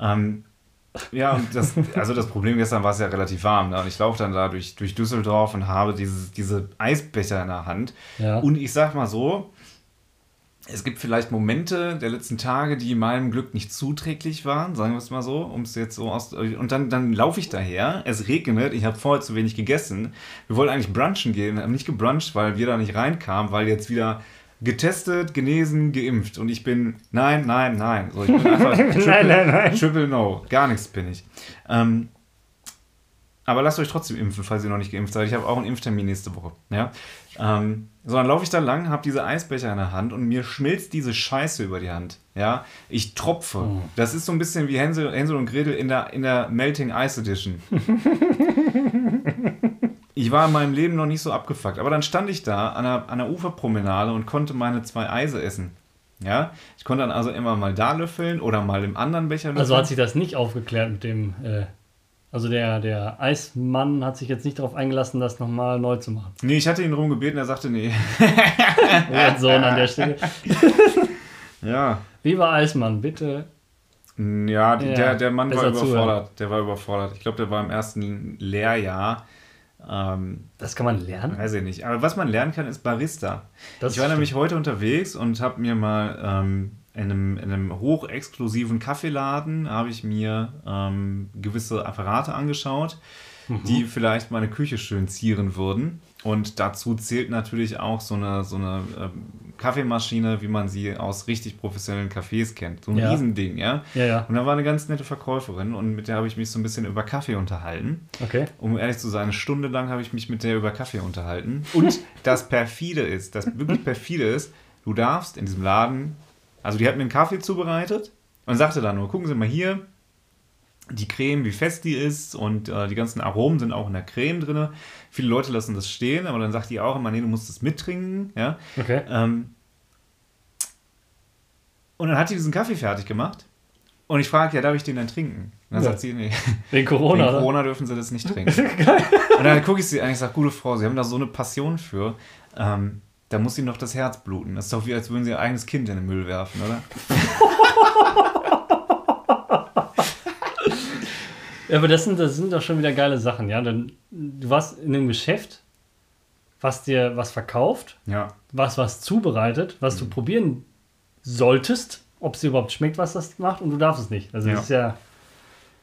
S1: Ähm, ja, und das, also das Problem gestern war es ja relativ warm. Ne? Und ich laufe dann da durch, durch Düsseldorf und habe dieses, diese Eisbecher in der Hand.
S2: Ja.
S1: Und ich sag mal so, es gibt vielleicht Momente der letzten Tage, die meinem Glück nicht zuträglich waren, sagen wir es mal so, um es jetzt so aus. Und dann, dann laufe ich daher, es regnet, ich habe vorher zu wenig gegessen. Wir wollten eigentlich brunchen gehen, haben nicht gebruncht, weil wir da nicht reinkamen, weil jetzt wieder getestet, genesen, geimpft. Und ich bin, nein, nein, nein. So, ich bin einfach triple,
S2: Nein, nein, nein.
S1: Triple No, gar nichts bin ich. Ähm, aber lasst euch trotzdem impfen, falls ihr noch nicht geimpft seid. Ich habe auch einen Impftermin nächste Woche. Ja? Ähm, so, dann laufe ich da lang, habe diese Eisbecher in der Hand und mir schmilzt diese Scheiße über die Hand. Ja? Ich tropfe.
S2: Oh.
S1: Das ist so ein bisschen wie Hänsel, Hänsel und Gretel in der, in der Melting Ice Edition. ich war in meinem Leben noch nicht so abgefuckt. Aber dann stand ich da an der, an der Uferpromenade und konnte meine zwei Eise essen. Ja, ich konnte dann also immer mal da löffeln oder mal im anderen Becher löffeln.
S2: Also hat sich das nicht aufgeklärt mit dem. Äh, also der, der Eismann hat sich jetzt nicht darauf eingelassen, das nochmal neu zu machen.
S1: Nee, ich hatte ihn darum gebeten, er sagte nee.
S2: Mein Sohn an der Stelle.
S1: Ja.
S2: Lieber Eismann, bitte.
S1: Ja,
S2: Ja,
S1: der, der Mann war überfordert. Der war überfordert. Ich glaube, der war im ersten Lehrjahr. Ähm,
S2: das kann man lernen?
S1: Weiß ich nicht. Aber was man lernen kann, ist Barista.
S2: Das
S1: ich war
S2: stimmt.
S1: nämlich heute unterwegs und habe mir mal ähm, in, einem, in einem hochexklusiven Kaffeeladen habe ich mir ähm, gewisse Apparate angeschaut, die vielleicht meine Küche schön zieren würden. Und dazu zählt natürlich auch so eine, so eine ähm, Kaffeemaschine, wie man sie aus richtig professionellen Cafés kennt. So ein
S2: Ja.
S1: Riesending, ja.
S2: Ja, ja.
S1: Und da war eine ganz nette Verkäuferin und mit der habe ich mich so ein bisschen über Kaffee unterhalten.
S2: Okay.
S1: Um ehrlich zu sein, eine Stunde lang habe ich mich mit der über Kaffee unterhalten. Und das perfide ist, das wirklich perfide ist, du darfst in diesem Laden, also die hat mir einen Kaffee zubereitet und sagte dann nur, gucken Sie mal hier, die Creme, wie fest die ist und äh, die ganzen Aromen sind auch in der Creme drin. Viele Leute lassen das stehen, aber dann sagt die auch immer, nee, du musst das mittrinken, ja.
S2: Okay.
S1: Ähm, und dann hat die diesen Kaffee fertig gemacht und ich frage, ja, darf ich den denn trinken? Und dann
S2: Ja.
S1: sagt sie, nee.
S2: Wegen Corona,
S1: Wegen
S2: oder?
S1: Corona dürfen sie das nicht trinken. und dann gucke ich sie an, ich sage, gute Frau, Sie haben da so eine Passion für. Ähm, da muss Ihnen doch das Herz bluten. Das ist doch wie, als würden Sie Ihr eigenes Kind in den Müll werfen, oder?
S2: Ja, aber das sind, das sind doch schon wieder geile Sachen, ja. Dann, du warst in einem Geschäft, was dir was verkauft,
S1: Ja.
S2: was was zubereitet, was
S1: Mhm.
S2: du probieren solltest, ob es dir überhaupt schmeckt, was das macht, und du darfst es nicht. Also
S1: Ja.
S2: ist ja.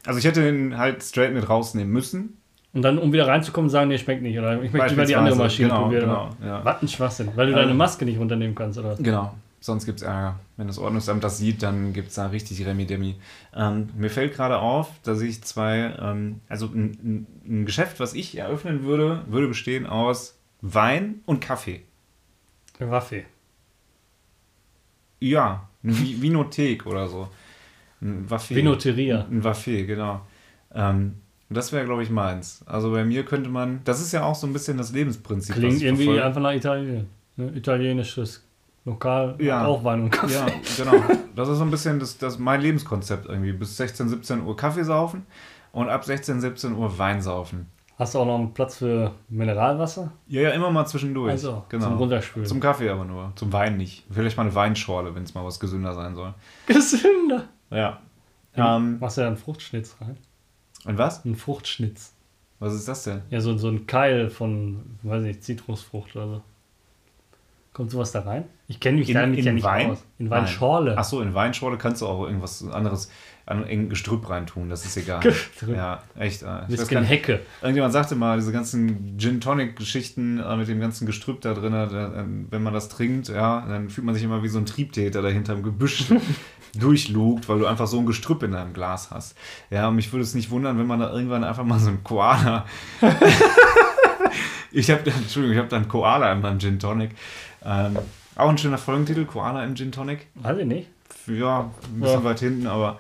S1: Also ich hätte den halt straight mit rausnehmen müssen.
S2: Und dann, um wieder reinzukommen, sagen, nee, schmeckt nicht. Oder ich möchte lieber die andere. Maschine
S1: Genau,
S2: probieren.
S1: genau, ja.
S2: Was ein Schwachsinn, weil du
S1: Ähm,
S2: deine Maske nicht runternehmen kannst, oder?
S1: Genau. Sonst gibt es Ärger. Wenn das Ordnungsamt das sieht, dann gibt es da richtig Remi-Demi. Ähm, mir fällt gerade auf, dass ich zwei, ähm, also ein, ein, Geschäft, was ich eröffnen würde, würde bestehen aus Wein und Kaffee.
S2: Waffe.
S1: Ja, eine Vi- Vinothek oder so. Ein Waffe.
S2: Vinoteria.
S1: Ein Waffe, genau. Ähm, das wäre, glaube ich, meins. Also bei mir könnte man, das ist ja auch so ein bisschen das Lebensprinzip.
S2: Klingt irgendwie
S1: verfolge.
S2: einfach nach Italien. Ne? Italienisches Lokal,
S1: Ja.
S2: auch Wein und Kaffee.
S1: Ja, genau. Das ist so ein bisschen das, das mein Lebenskonzept irgendwie. Bis 16, 17 Uhr Kaffee saufen und ab 16, 17 Uhr Wein saufen.
S2: Hast du auch noch einen Platz für Mineralwasser?
S1: Ja, ja, immer mal zwischendurch.
S2: Also,
S1: genau.
S2: zum Runterspülen.
S1: Zum Kaffee aber nur. Zum Wein nicht. Vielleicht mal eine Weinschorle, wenn es mal was gesünder sein soll.
S2: Gesünder.
S1: Ja.
S2: Ja,
S1: Ähm,
S2: Machst du ja einen Fruchtschnitz rein?
S1: Und was?
S2: Einen Fruchtschnitz.
S1: Was ist das denn?
S2: Ja, so, so ein Keil von, weiß nicht, Zitrusfrucht oder so. Kommt sowas da rein? Ich kenne mich
S1: In-
S2: damit
S1: in
S2: ja nicht
S1: Wein?
S2: aus. In Weinschorle.
S1: Ach so, in Weinschorle kannst du auch irgendwas anderes an irgendein Gestrüpp reintun, das ist egal.
S2: Gestrüpp.
S1: Ja, echt. Äh,
S2: Ein
S1: ich
S2: bisschen Hecke.
S1: irgendjemand sagte mal, diese ganzen Gin Tonic Geschichten äh, mit dem ganzen Gestrüpp da drin, da, äh, wenn man das trinkt, ja, dann fühlt man sich immer wie so ein Triebtäter, der hinterm Gebüsch durchlugt, weil du einfach so ein Gestrüpp in deinem Glas hast. Ja, und mich würde es nicht wundern, wenn man da irgendwann einfach mal so einen Koala Ich habe, Entschuldigung, ich habe dann Koala in meinem Gin Tonic. Ähm, auch ein schöner Folgentitel, Koala im Gin Tonic.
S2: Weiß ich nicht.
S1: Ja, ein bisschen
S2: Ja.
S1: weit hinten, aber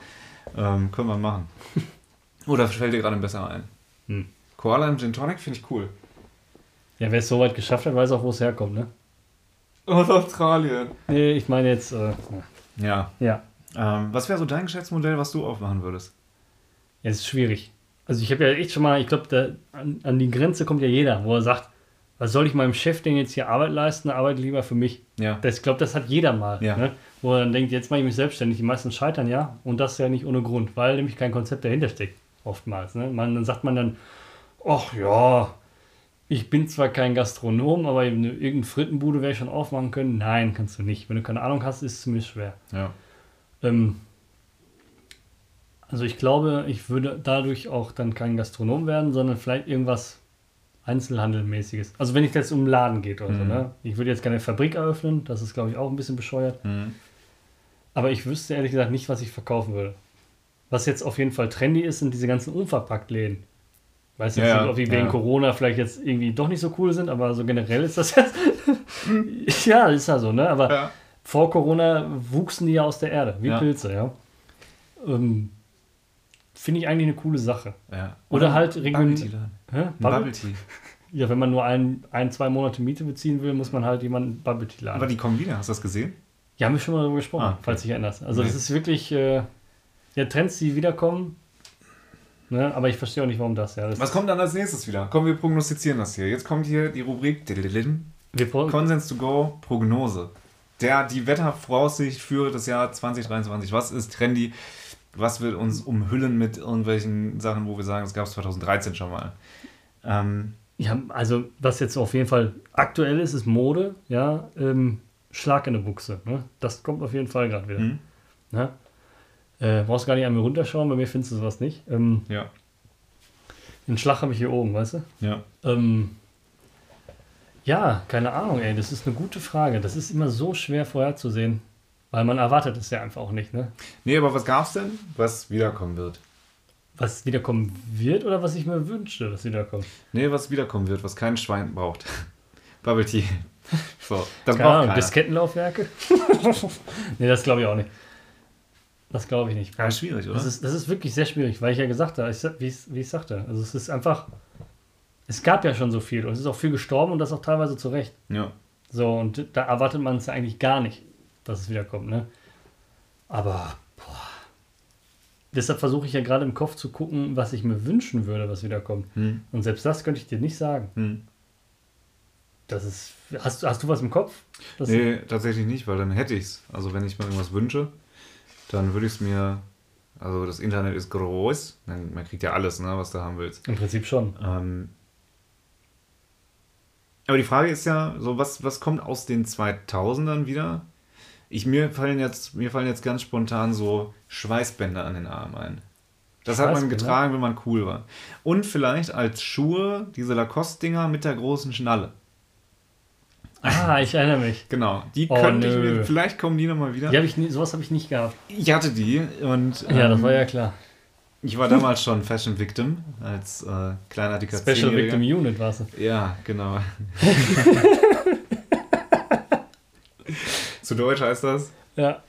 S1: ähm, können wir machen. Oder fällt dir gerade ein besser ein?
S2: Hm.
S1: Koala im Gin Tonic finde ich cool.
S2: Ja, wer es so weit geschafft hat, weiß auch, wo es herkommt, ne?
S1: Aus Australien.
S2: Nee, ich meine jetzt, äh,
S1: Ja.
S2: ja.
S1: Ähm, was wäre so dein Geschäftsmodell, was du aufmachen würdest?
S2: Ja, es ist schwierig. Also ich habe ja echt schon mal, ich glaube, an, an die Grenze kommt ja jeder, wo er sagt, was soll ich meinem Chef denn jetzt hier Arbeit leisten, arbeite lieber für mich.
S1: Ja.
S2: Das, ich glaube, das hat jeder mal.
S1: Ja.
S2: Ne? Wo er dann denkt, jetzt mache ich mich selbstständig. Die meisten scheitern ja. Und das ja nicht ohne Grund, weil nämlich kein Konzept dahinter steckt. Oftmals. Ne? Man, dann sagt man dann, ach ja, ich bin zwar kein Gastronom, aber eine, irgendeine Frittenbude wäre ich schon aufmachen können. Nein, kannst du nicht. Wenn du keine Ahnung hast, ist es ziemlich schwer.
S1: Ja.
S2: Ähm, also ich glaube, ich würde dadurch auch dann kein Gastronom werden, sondern vielleicht irgendwas Einzelhandelmäßiges. Also wenn es jetzt um einen Laden geht oder so.
S1: Mhm.
S2: Ne? Ich würde jetzt keine Fabrik eröffnen, das ist glaube ich auch ein bisschen bescheuert.
S1: Mhm.
S2: Aber ich wüsste ehrlich gesagt nicht, was ich verkaufen würde. Was jetzt auf jeden Fall trendy ist, sind diese ganzen Unverpacktläden. Weiß jetzt
S1: Ja,
S2: nicht, ob die
S1: ja.
S2: wegen Corona vielleicht jetzt irgendwie doch nicht so cool sind, aber so generell ist das jetzt. ja, ist ja so, ne? Aber
S1: Ja.
S2: vor Corona wuchsen die ja aus der Erde, wie. Pilze, ja. Ähm, Finde ich eigentlich eine coole Sache.
S1: ja.
S2: Oder halt
S1: Bubble
S2: region-
S1: Tea Laden.
S2: Hä?
S1: Ein
S2: Bubble?
S1: Bubble Tea.
S2: Ja, wenn man nur ein, ein, zwei Monate Miete beziehen will, muss man halt jemanden Bubble Tea laden.
S1: Aber die kommen wieder, hast du das gesehen?
S2: Ja, haben wir schon mal darüber gesprochen,
S1: Ah,
S2: falls dich erinnerst. Also
S1: Nee.
S2: das ist wirklich äh, ja, Trends, die wiederkommen. Ne? Aber ich verstehe auch nicht, warum das. Ja, das
S1: Was kommt dann als nächstes wieder? Komm, wir prognostizieren das hier. Jetzt kommt hier die Rubrik
S2: wir
S1: Consens to Go Prognose. Der, die Wettervoraussicht für das Jahr 2023. Was ist trendy? Was wird uns umhüllen mit irgendwelchen Sachen, wo wir sagen, das gab es 2013 schon mal? Ähm,
S2: Ja, also was jetzt auf jeden Fall aktuell ist, ist Mode, ja, ähm, Schlag in der Buchse. Ne? Das kommt auf jeden Fall gerade wieder.
S1: Mhm.
S2: Ne? Äh, brauchst gar nicht an mir runterschauen, bei mir findest du sowas nicht. Ähm,
S1: Ja.
S2: den Schlag habe ich hier oben, weißt du?
S1: Ja.
S2: Ähm, ja, keine Ahnung, ey, das ist eine gute Frage. Das ist immer so schwer vorherzusehen, weil man erwartet es ja einfach auch nicht, ne?
S1: Nee, aber was gab's denn, was wiederkommen wird?
S2: Was wiederkommen wird oder was ich mir wünsche, was wiederkommt.
S1: Nee, was wiederkommen wird, was kein Schwein braucht. Bubble Tea. So, das
S2: Keine Ahnung. Diskettenlaufwerke? nee, das glaube ich auch nicht. Das glaube ich nicht.
S1: Ja, schwierig, oder?
S2: Das ist, das ist wirklich sehr schwierig, weil ich ja gesagt habe, ich, wie, ich, wie ich sagte, also es ist einfach, es gab ja schon so viel und es ist auch viel gestorben und das auch teilweise zu Recht.
S1: ja.
S2: So, und da erwartet man es ja eigentlich gar nicht, dass es wiederkommt, ne? Aber, boah. Deshalb versuche ich ja gerade im Kopf zu gucken, was ich mir wünschen würde, was wiederkommt.
S1: Hm.
S2: Und selbst das könnte ich dir nicht sagen.
S1: Hm.
S2: Das ist, hast, du- hast du was im Kopf? Das,
S1: Nee, tatsächlich nicht, weil dann hätte ich's. Also wenn ich mir irgendwas wünsche, dann würde ich es mir. Also das Internet ist groß, man man kriegt ja alles, ne, was du haben willst.
S2: Im Prinzip schon.
S1: Ähm, aber die Frage ist ja, so was, was kommt aus den 2000ern wieder? Ich, mir, fallen jetzt, mir fallen jetzt ganz spontan so Schweißbänder an den Arm ein. Das hat man getragen, wenn man cool war. Und vielleicht als Schuhe diese Lacoste-Dinger mit der großen Schnalle.
S2: Ah, ich erinnere mich.
S1: Genau, die
S2: Oh,
S1: könnte ich mir, vielleicht kommen die nochmal wieder.
S2: Die habe ich nie, sowas habe ich nicht gehabt.
S1: Ich hatte die und
S2: Ja, das
S1: ähm,
S2: war ja klar.
S1: ich war damals schon Fashion Victim als äh, kleiner dicker
S2: Special
S1: 10-Jähriger.
S2: Victim Unit warst du.
S1: Ja, genau. Zu Deutsch heißt das?
S2: Ja.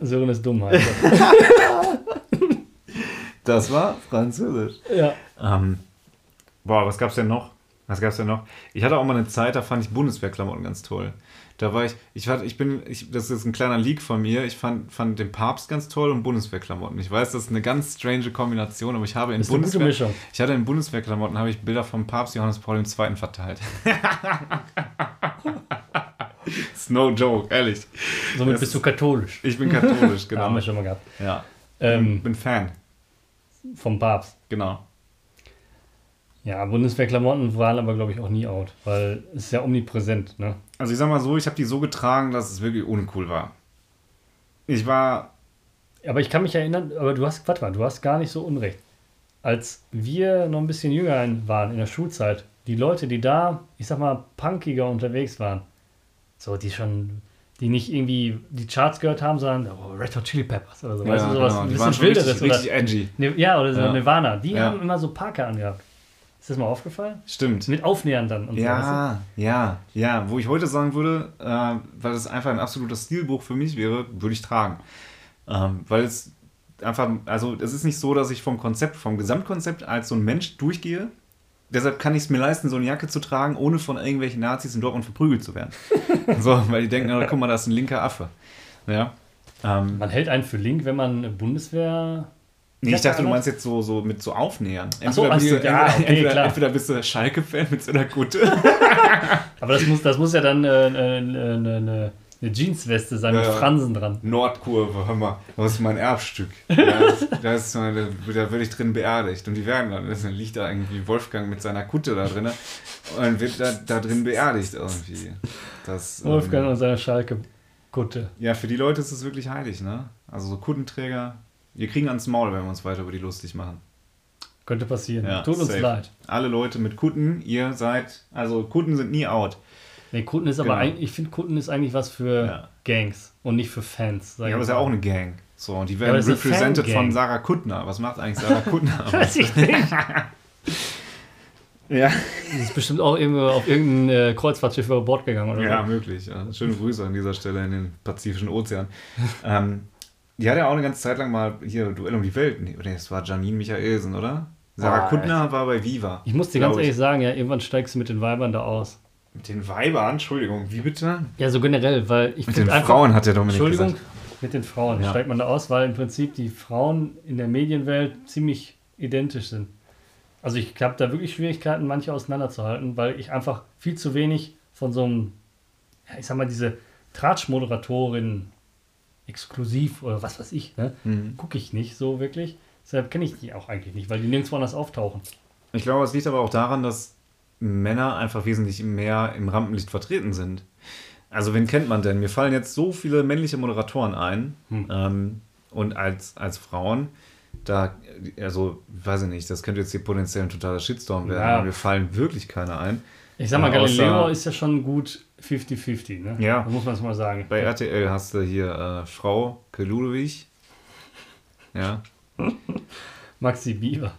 S2: Sören ist dumm halt.
S1: Das war Französisch.
S2: ja.
S1: Ähm, boah, was gab's denn noch? Was gab's denn noch? Ich hatte auch mal eine Zeit, da fand ich Bundeswehrklamotten ganz toll. Da war ich, ich hatte, ich bin, ich, das ist ein kleiner Leak von mir. Ich fand, fand den Papst ganz toll und Bundeswehrklamotten. Ich weiß, das ist eine ganz strange Kombination, aber ich habe in Bundeswehr, ich hatte in Bundeswehrklamotten habe ich Bilder vom Papst Johannes Paul II. verteilt. It's no joke, ehrlich.
S2: Somit
S1: Das-
S2: bist du katholisch.
S1: Ich bin katholisch,
S2: Haben
S1: genau.
S2: wir schon mal gehabt.
S1: Ja.
S2: Ähm,
S1: bin Fan,
S2: vom Papst.
S1: genau.
S2: Ja, Bundeswehrklamotten waren aber, glaube ich, auch nie out, weil es ist ja omnipräsent, ne?
S1: Also ich sag mal so, ich habe die so getragen, dass es wirklich uncool war. Ich war,
S2: Aber ich kann mich erinnern, aber du hast, warte mal, du hast gar nicht so unrecht. Als wir noch ein bisschen jünger waren in der Schulzeit, die Leute, die da, ich sag mal, punkiger unterwegs waren, so die schon, die nicht irgendwie die Charts gehört haben, sondern oh, Red Hot Chili Peppers oder so, weißt du, sowas,
S1: genau,
S2: ein
S1: die waren
S2: bisschen wilderes.
S1: richtig, richtig edgy.
S2: Ne- ja, oder so
S1: Ja.
S2: Nirvana, die
S1: Ja.
S2: haben immer so Parker angehabt. Ist das mal aufgefallen?
S1: Stimmt.
S2: Mit Aufnähern dann und so. weißt
S1: Ja, ja, ja. Wo ich heute sagen würde, äh, weil das einfach ein absoluter Stilbruch für mich wäre, würde ich tragen. Ähm, weil es einfach, also es ist nicht so, dass ich vom Konzept, vom Gesamtkonzept als so ein Mensch durchgehe. Deshalb kann ich es mir leisten, so eine Jacke zu tragen, ohne von irgendwelchen Nazis in Dortmund verprügelt zu werden. so, weil die denken, oh, guck mal, da ist ein linker Affe. Ja. Ähm?
S2: Man hält einen für link, wenn man Bundeswehr.
S1: Nee, ich dachte, du meinst jetzt so, so mit so Aufnähern.
S2: Ach so,
S1: Entweder, bist, du,
S2: ja,
S1: entweder,
S2: okay,
S1: entweder,
S2: klar.
S1: entweder bist du Schalke-Fan mit so einer Kutte.
S2: Aber das muss, das muss ja dann äh, äh, eine, eine, eine Jeansweste sein mit. Fransen dran.
S1: Nordkurve, hör mal, das ist mein Erbstück. Da, ist meine, da würde ich drin beerdigt. Und die werden dann, dann liegt da irgendwie Wolfgang mit seiner Kutte da drin und wird da, da drin beerdigt irgendwie. Das, ähm,
S2: Wolfgang und seine Schalke-Kutte.
S1: Ja, für die Leute ist es wirklich heilig, ne? Also so Kuttenträger, wir kriegen ans Maul, wenn wir uns weiter über die lustig machen.
S2: Könnte passieren.
S1: Ja,
S2: Tut uns
S1: safe.
S2: leid.
S1: Alle Leute mit Kutten, ihr seid, also Kutten sind nie out.
S2: Nee, Kutten ist aber
S1: Genau.
S2: eigentlich, ich finde, Kutten ist eigentlich was für
S1: Ja.
S2: Gangs und nicht für Fans.
S1: Ja, aber ist ja auch eine Gang. So, und die
S2: aber
S1: werden
S2: eine
S1: represented von Sarah Kuttner. Was macht eigentlich Sarah Kuttner?
S2: Weiß ich nicht.
S1: ja.
S2: Die ist bestimmt auch irgendwo auf irgendein äh, Kreuzfahrtschiff über Bord gegangen oder
S1: ja,
S2: so.
S1: möglich. Ja. Schöne Grüße an dieser Stelle in den Pazifischen Ozean. ähm, die hat ja auch eine ganze Zeit lang mal hier Duell um die Welt. Nee, oder das war Janine Michaelsen, oder? Sarah
S2: Ah,
S1: Kuttner war bei Viva.
S2: Ich muss dir ganz
S1: glaub ich.
S2: ehrlich sagen, ja, irgendwann steigst du mit den Weibern da aus.
S1: Mit den Weibern, Entschuldigung, wie bitte?
S2: Ja, so generell, weil ich
S1: Mit den
S2: einfach.
S1: Frauen hat der Dominik
S2: Entschuldigung,
S1: gesagt.
S2: mit den Frauen
S1: Ja.
S2: steigt man da aus, weil im Prinzip die Frauen in der Medienwelt ziemlich identisch sind. Also ich habe da wirklich Schwierigkeiten, manche auseinanderzuhalten, weil ich einfach viel zu wenig von so einem, ja, ich sag mal, diese Tratsch-Moderatorin exklusiv oder was weiß ich, ne?
S1: Mhm.
S2: gucke ich nicht so wirklich. Deshalb kenne ich die auch eigentlich nicht, weil die nirgendwo anders auftauchen.
S1: Ich glaube, es liegt aber auch daran, dass Männer einfach wesentlich mehr im Rampenlicht vertreten sind. Also, wen kennt man denn? Mir fallen jetzt so viele männliche Moderatoren ein.
S2: Hm.
S1: Ähm, und als, als Frauen, da, also, weiß ich nicht, das könnte jetzt hier potenziell ein totaler Shitstorm werden,
S2: Ja.
S1: mir fallen wirklich keine ein.
S2: Ich sag mal,
S1: außer-
S2: Galileo ist ja schon gut 50-50, ne?
S1: Ja.
S2: Da muss man es mal sagen.
S1: Bei RTL hast du hier äh, Frau Ludwig. Ja,
S2: Maxi Bieber.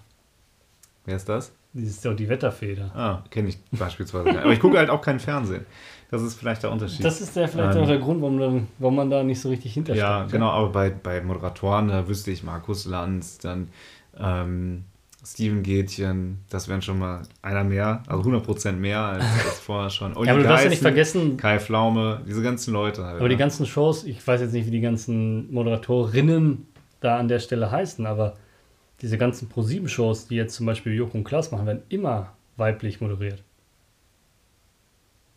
S1: wer ist das?
S2: Das ist doch die Wetterfeder.
S1: Ah, kenne ich beispielsweise. Aber ich gucke halt auch keinen Fernsehen. Das ist vielleicht der Unterschied.
S2: Das ist ja vielleicht
S1: Ähm,
S2: auch der Grund, warum, dann, warum man da nicht so richtig hintersteht.
S1: ja, genau, aber bei, bei Moderatoren, da wüsste ich Markus Lanz, dann ähm, Steven Gätchen, das wären schon mal einer mehr, also 100% mehr als, als vorher schon.
S2: Ja, aber du darfst ja nicht vergessen,
S1: Kai Pflaume, diese ganzen Leute halt.
S2: aber die
S1: ne?
S2: ganzen Shows, ich weiß jetzt nicht, wie die ganzen Moderatorinnen da an der Stelle heißen, aber diese ganzen Pro-7-Shows, die jetzt zum Beispiel Joko und Klaas machen, werden immer weiblich moderiert.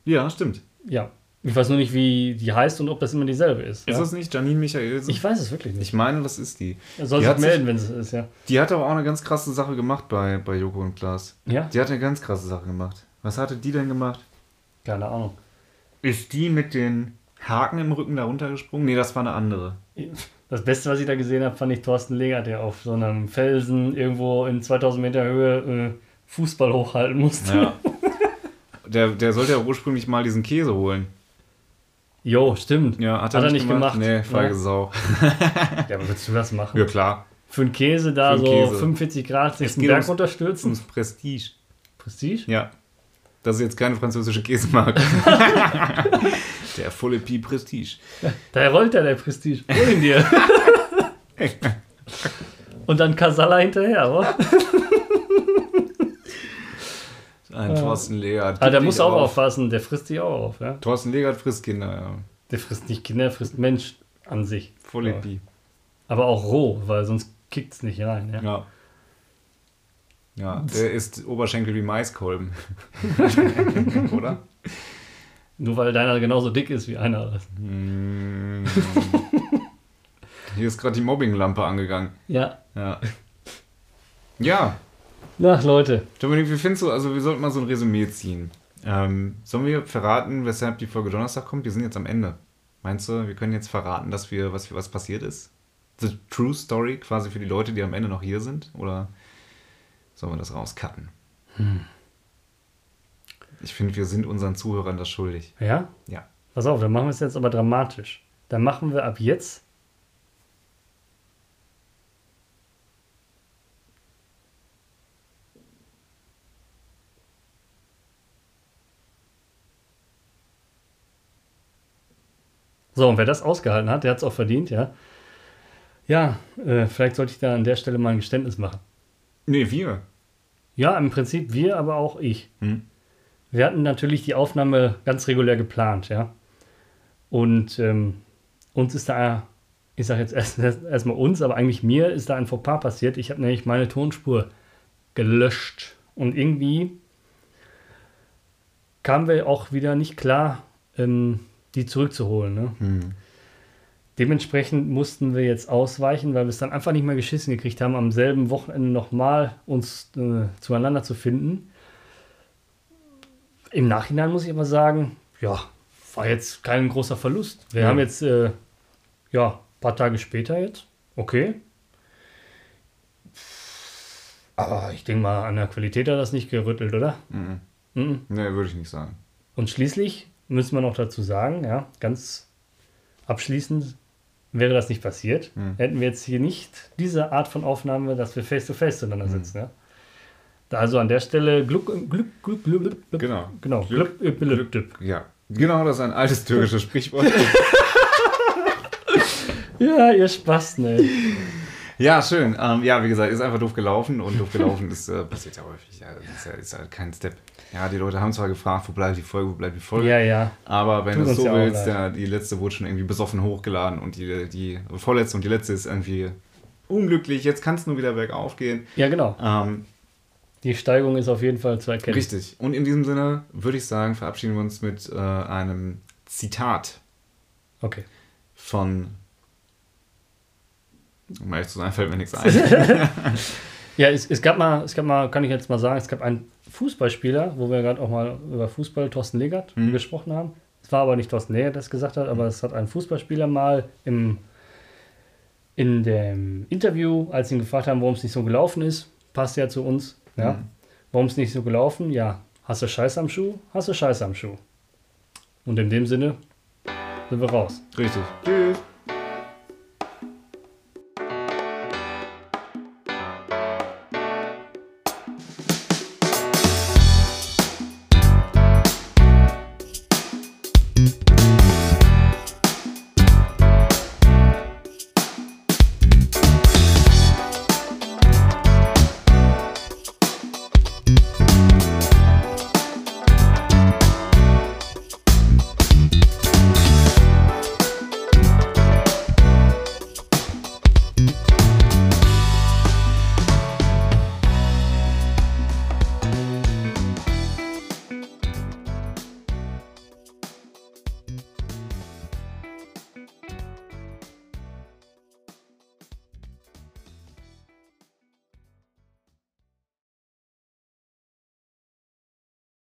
S1: Ja, stimmt.
S2: Ja. Ich weiß nur nicht, wie die heißt und ob das immer dieselbe ist.
S1: Ist
S2: ja?
S1: das nicht Janine Michaelsen?
S2: Ich weiß es wirklich
S1: Ich
S2: nicht.
S1: meine, das ist die.
S2: Er soll
S1: Die
S2: sich melden, wenn es ist, ja.
S1: Die hat aber auch eine ganz krasse Sache gemacht bei, bei Joko und Klaas.
S2: Ja?
S1: Die hat eine ganz krasse Sache gemacht. Was hatte die denn gemacht?
S2: Keine Ahnung.
S1: Ist die mit den Haken im Rücken da runtergesprungen? Nee, das war eine andere.
S2: Das Beste, was ich da gesehen habe, fand ich Thorsten Legert, der auf so einem Felsen irgendwo in 2000 Meter Höhe äh, Fußball hochhalten musste.
S1: Ja. der, der sollte ja ursprünglich mal diesen Käse holen.
S2: Jo, stimmt.
S1: Ja, hat er,
S2: Hat er
S1: nicht,
S2: nicht
S1: gemacht?
S2: gemacht.
S1: Nee, feige
S2: Ja.
S1: Sau.
S2: Ja, aber willst du das machen?
S1: Ja, klar.
S2: Für einen Käse da
S1: Für
S2: so
S1: einen Käse.
S2: 45 Grad sich den Berg
S1: ums-
S2: runterstürzen?
S1: Ums Prestige.
S2: Prestige?
S1: Ja. Das ist jetzt keine französische Käsemarke. der volle Pi Prestige.
S2: Da rollt er der Prestige. Hol ihn dir. Und dann Casala hinterher, oder?
S1: Ein Thorsten Legert.
S2: Ah, der muss
S1: dich
S2: auch
S1: auf.
S2: aufpassen, der frisst die auch auf, ja.
S1: Thorsten Legert frisst Kinder, ja.
S2: Der frisst nicht Kinder, der frisst Mensch an sich. Ja.
S1: Pi.
S2: Aber auch roh, weil sonst kickt es nicht rein, ja.
S1: Ja. Ja, der isst Oberschenkel wie Maiskolben. Oder?
S2: Nur weil deiner genauso dick ist wie einer.
S1: Mm. Hier ist gerade die Mobbinglampe angegangen.
S2: Ja.
S1: Ja. Ja,
S2: Ach, Leute.
S1: Dominik, wie findest du, also wir sollten mal so ein Resümee ziehen. Ähm, sollen wir verraten, weshalb die Folge Donnerstag kommt? Wir sind jetzt am Ende. Meinst du, wir können jetzt verraten, dass wir, was, was passiert ist? The True Story quasi für die Leute, die am Ende noch hier sind? Oder sollen wir das rauscutten? Ich finde, wir sind unseren Zuhörern das schuldig.
S2: Ja?
S1: Ja.
S2: Pass auf, dann machen wir es jetzt aber dramatisch. Dann machen wir ab jetzt. So, und wer das ausgehalten hat, der hat es auch verdient, ja. Ja, äh, vielleicht sollte ich da an der Stelle mal ein Geständnis machen.
S1: Nee, wir.
S2: Ja, im Prinzip wir, aber auch ich.
S1: Hm?
S2: Wir hatten natürlich die Aufnahme ganz regulär geplant, ja. Und ähm, uns ist da, ich sage jetzt erst- erst- erstmal uns, aber eigentlich mir ist da ein Fauxpas passiert. Ich habe nämlich meine Tonspur gelöscht. Und irgendwie kamen wir auch wieder nicht klar, ähm, die zurückzuholen. Ne?
S1: Hm.
S2: Dementsprechend mussten wir jetzt ausweichen, weil wir es dann einfach nicht mehr geschissen gekriegt haben, am selben Wochenende nochmal uns äh, zueinander zu finden. Im Nachhinein muss ich aber sagen, ja, war jetzt kein großer Verlust. Wir
S1: Ja.
S2: haben jetzt, äh, ja, ein paar Tage später jetzt, okay. Aber ich denke mal, an der Qualität hat das nicht gerüttelt, oder?
S1: Mhm.
S2: Mhm.
S1: Nee, würde ich nicht sagen.
S2: Und schließlich müssen wir noch dazu sagen, ja, ganz abschließend wäre das nicht passiert,
S1: Hm.
S2: hätten wir jetzt hier nicht diese Art von Aufnahme, dass wir face to face zueinander
S1: Hm.
S2: sitzen. Ja. Da also an der Stelle Glück, Glück, Glück, Glück, Glück
S1: Genau.
S2: genau,
S1: Glück,
S2: Glück, Glück, Glück.
S1: Ja. Genau, das ist ein altes türkisches Sprichwort.
S2: Ja, ihr Spasten, ey.
S1: Ja, schön. Ähm, ja, wie gesagt, ist einfach doof gelaufen und doof gelaufen ist, äh, passiert ja häufig. Ja, das ist ja, ist ja kein Step. Ja, die Leute haben zwar gefragt, wo bleibt die Folge, wo bleibt die Folge.
S2: Ja, ja.
S1: Aber wenn
S2: Tut
S1: du es so
S2: ja
S1: willst, ja, die letzte wurde schon irgendwie besoffen hochgeladen und die, die vorletzte und die letzte ist irgendwie unglücklich. Jetzt kann es nur wieder bergauf gehen.
S2: Ja, genau.
S1: Ähm,
S2: Die Steigung ist auf jeden Fall zu erkennen.
S1: richtig. Und in diesem Sinne würde ich sagen, verabschieden wir uns mit äh, einem Zitat
S2: Okay.
S1: von. Um ehrlich zu sein, fällt mir nichts ein.
S2: Ja, es, es gab mal, es gab mal, kann ich jetzt mal sagen, es gab einen Fußballspieler, wo wir gerade auch mal über Fußball Thorsten Legert
S1: Mhm.
S2: gesprochen haben. Es war aber nicht Thorsten Legert, der es gesagt hat, aber es hat ein Fußballspieler mal im, in dem Interview, als sie ihn gefragt haben, warum es nicht so gelaufen ist, passt ja zu uns. Ja.
S1: Mhm.
S2: Warum es nicht so gelaufen? Ja, hast du Scheiß am Schuh? Hast du Scheiß am Schuh? Und in dem Sinne sind wir raus.
S1: Richtig. Tschüss.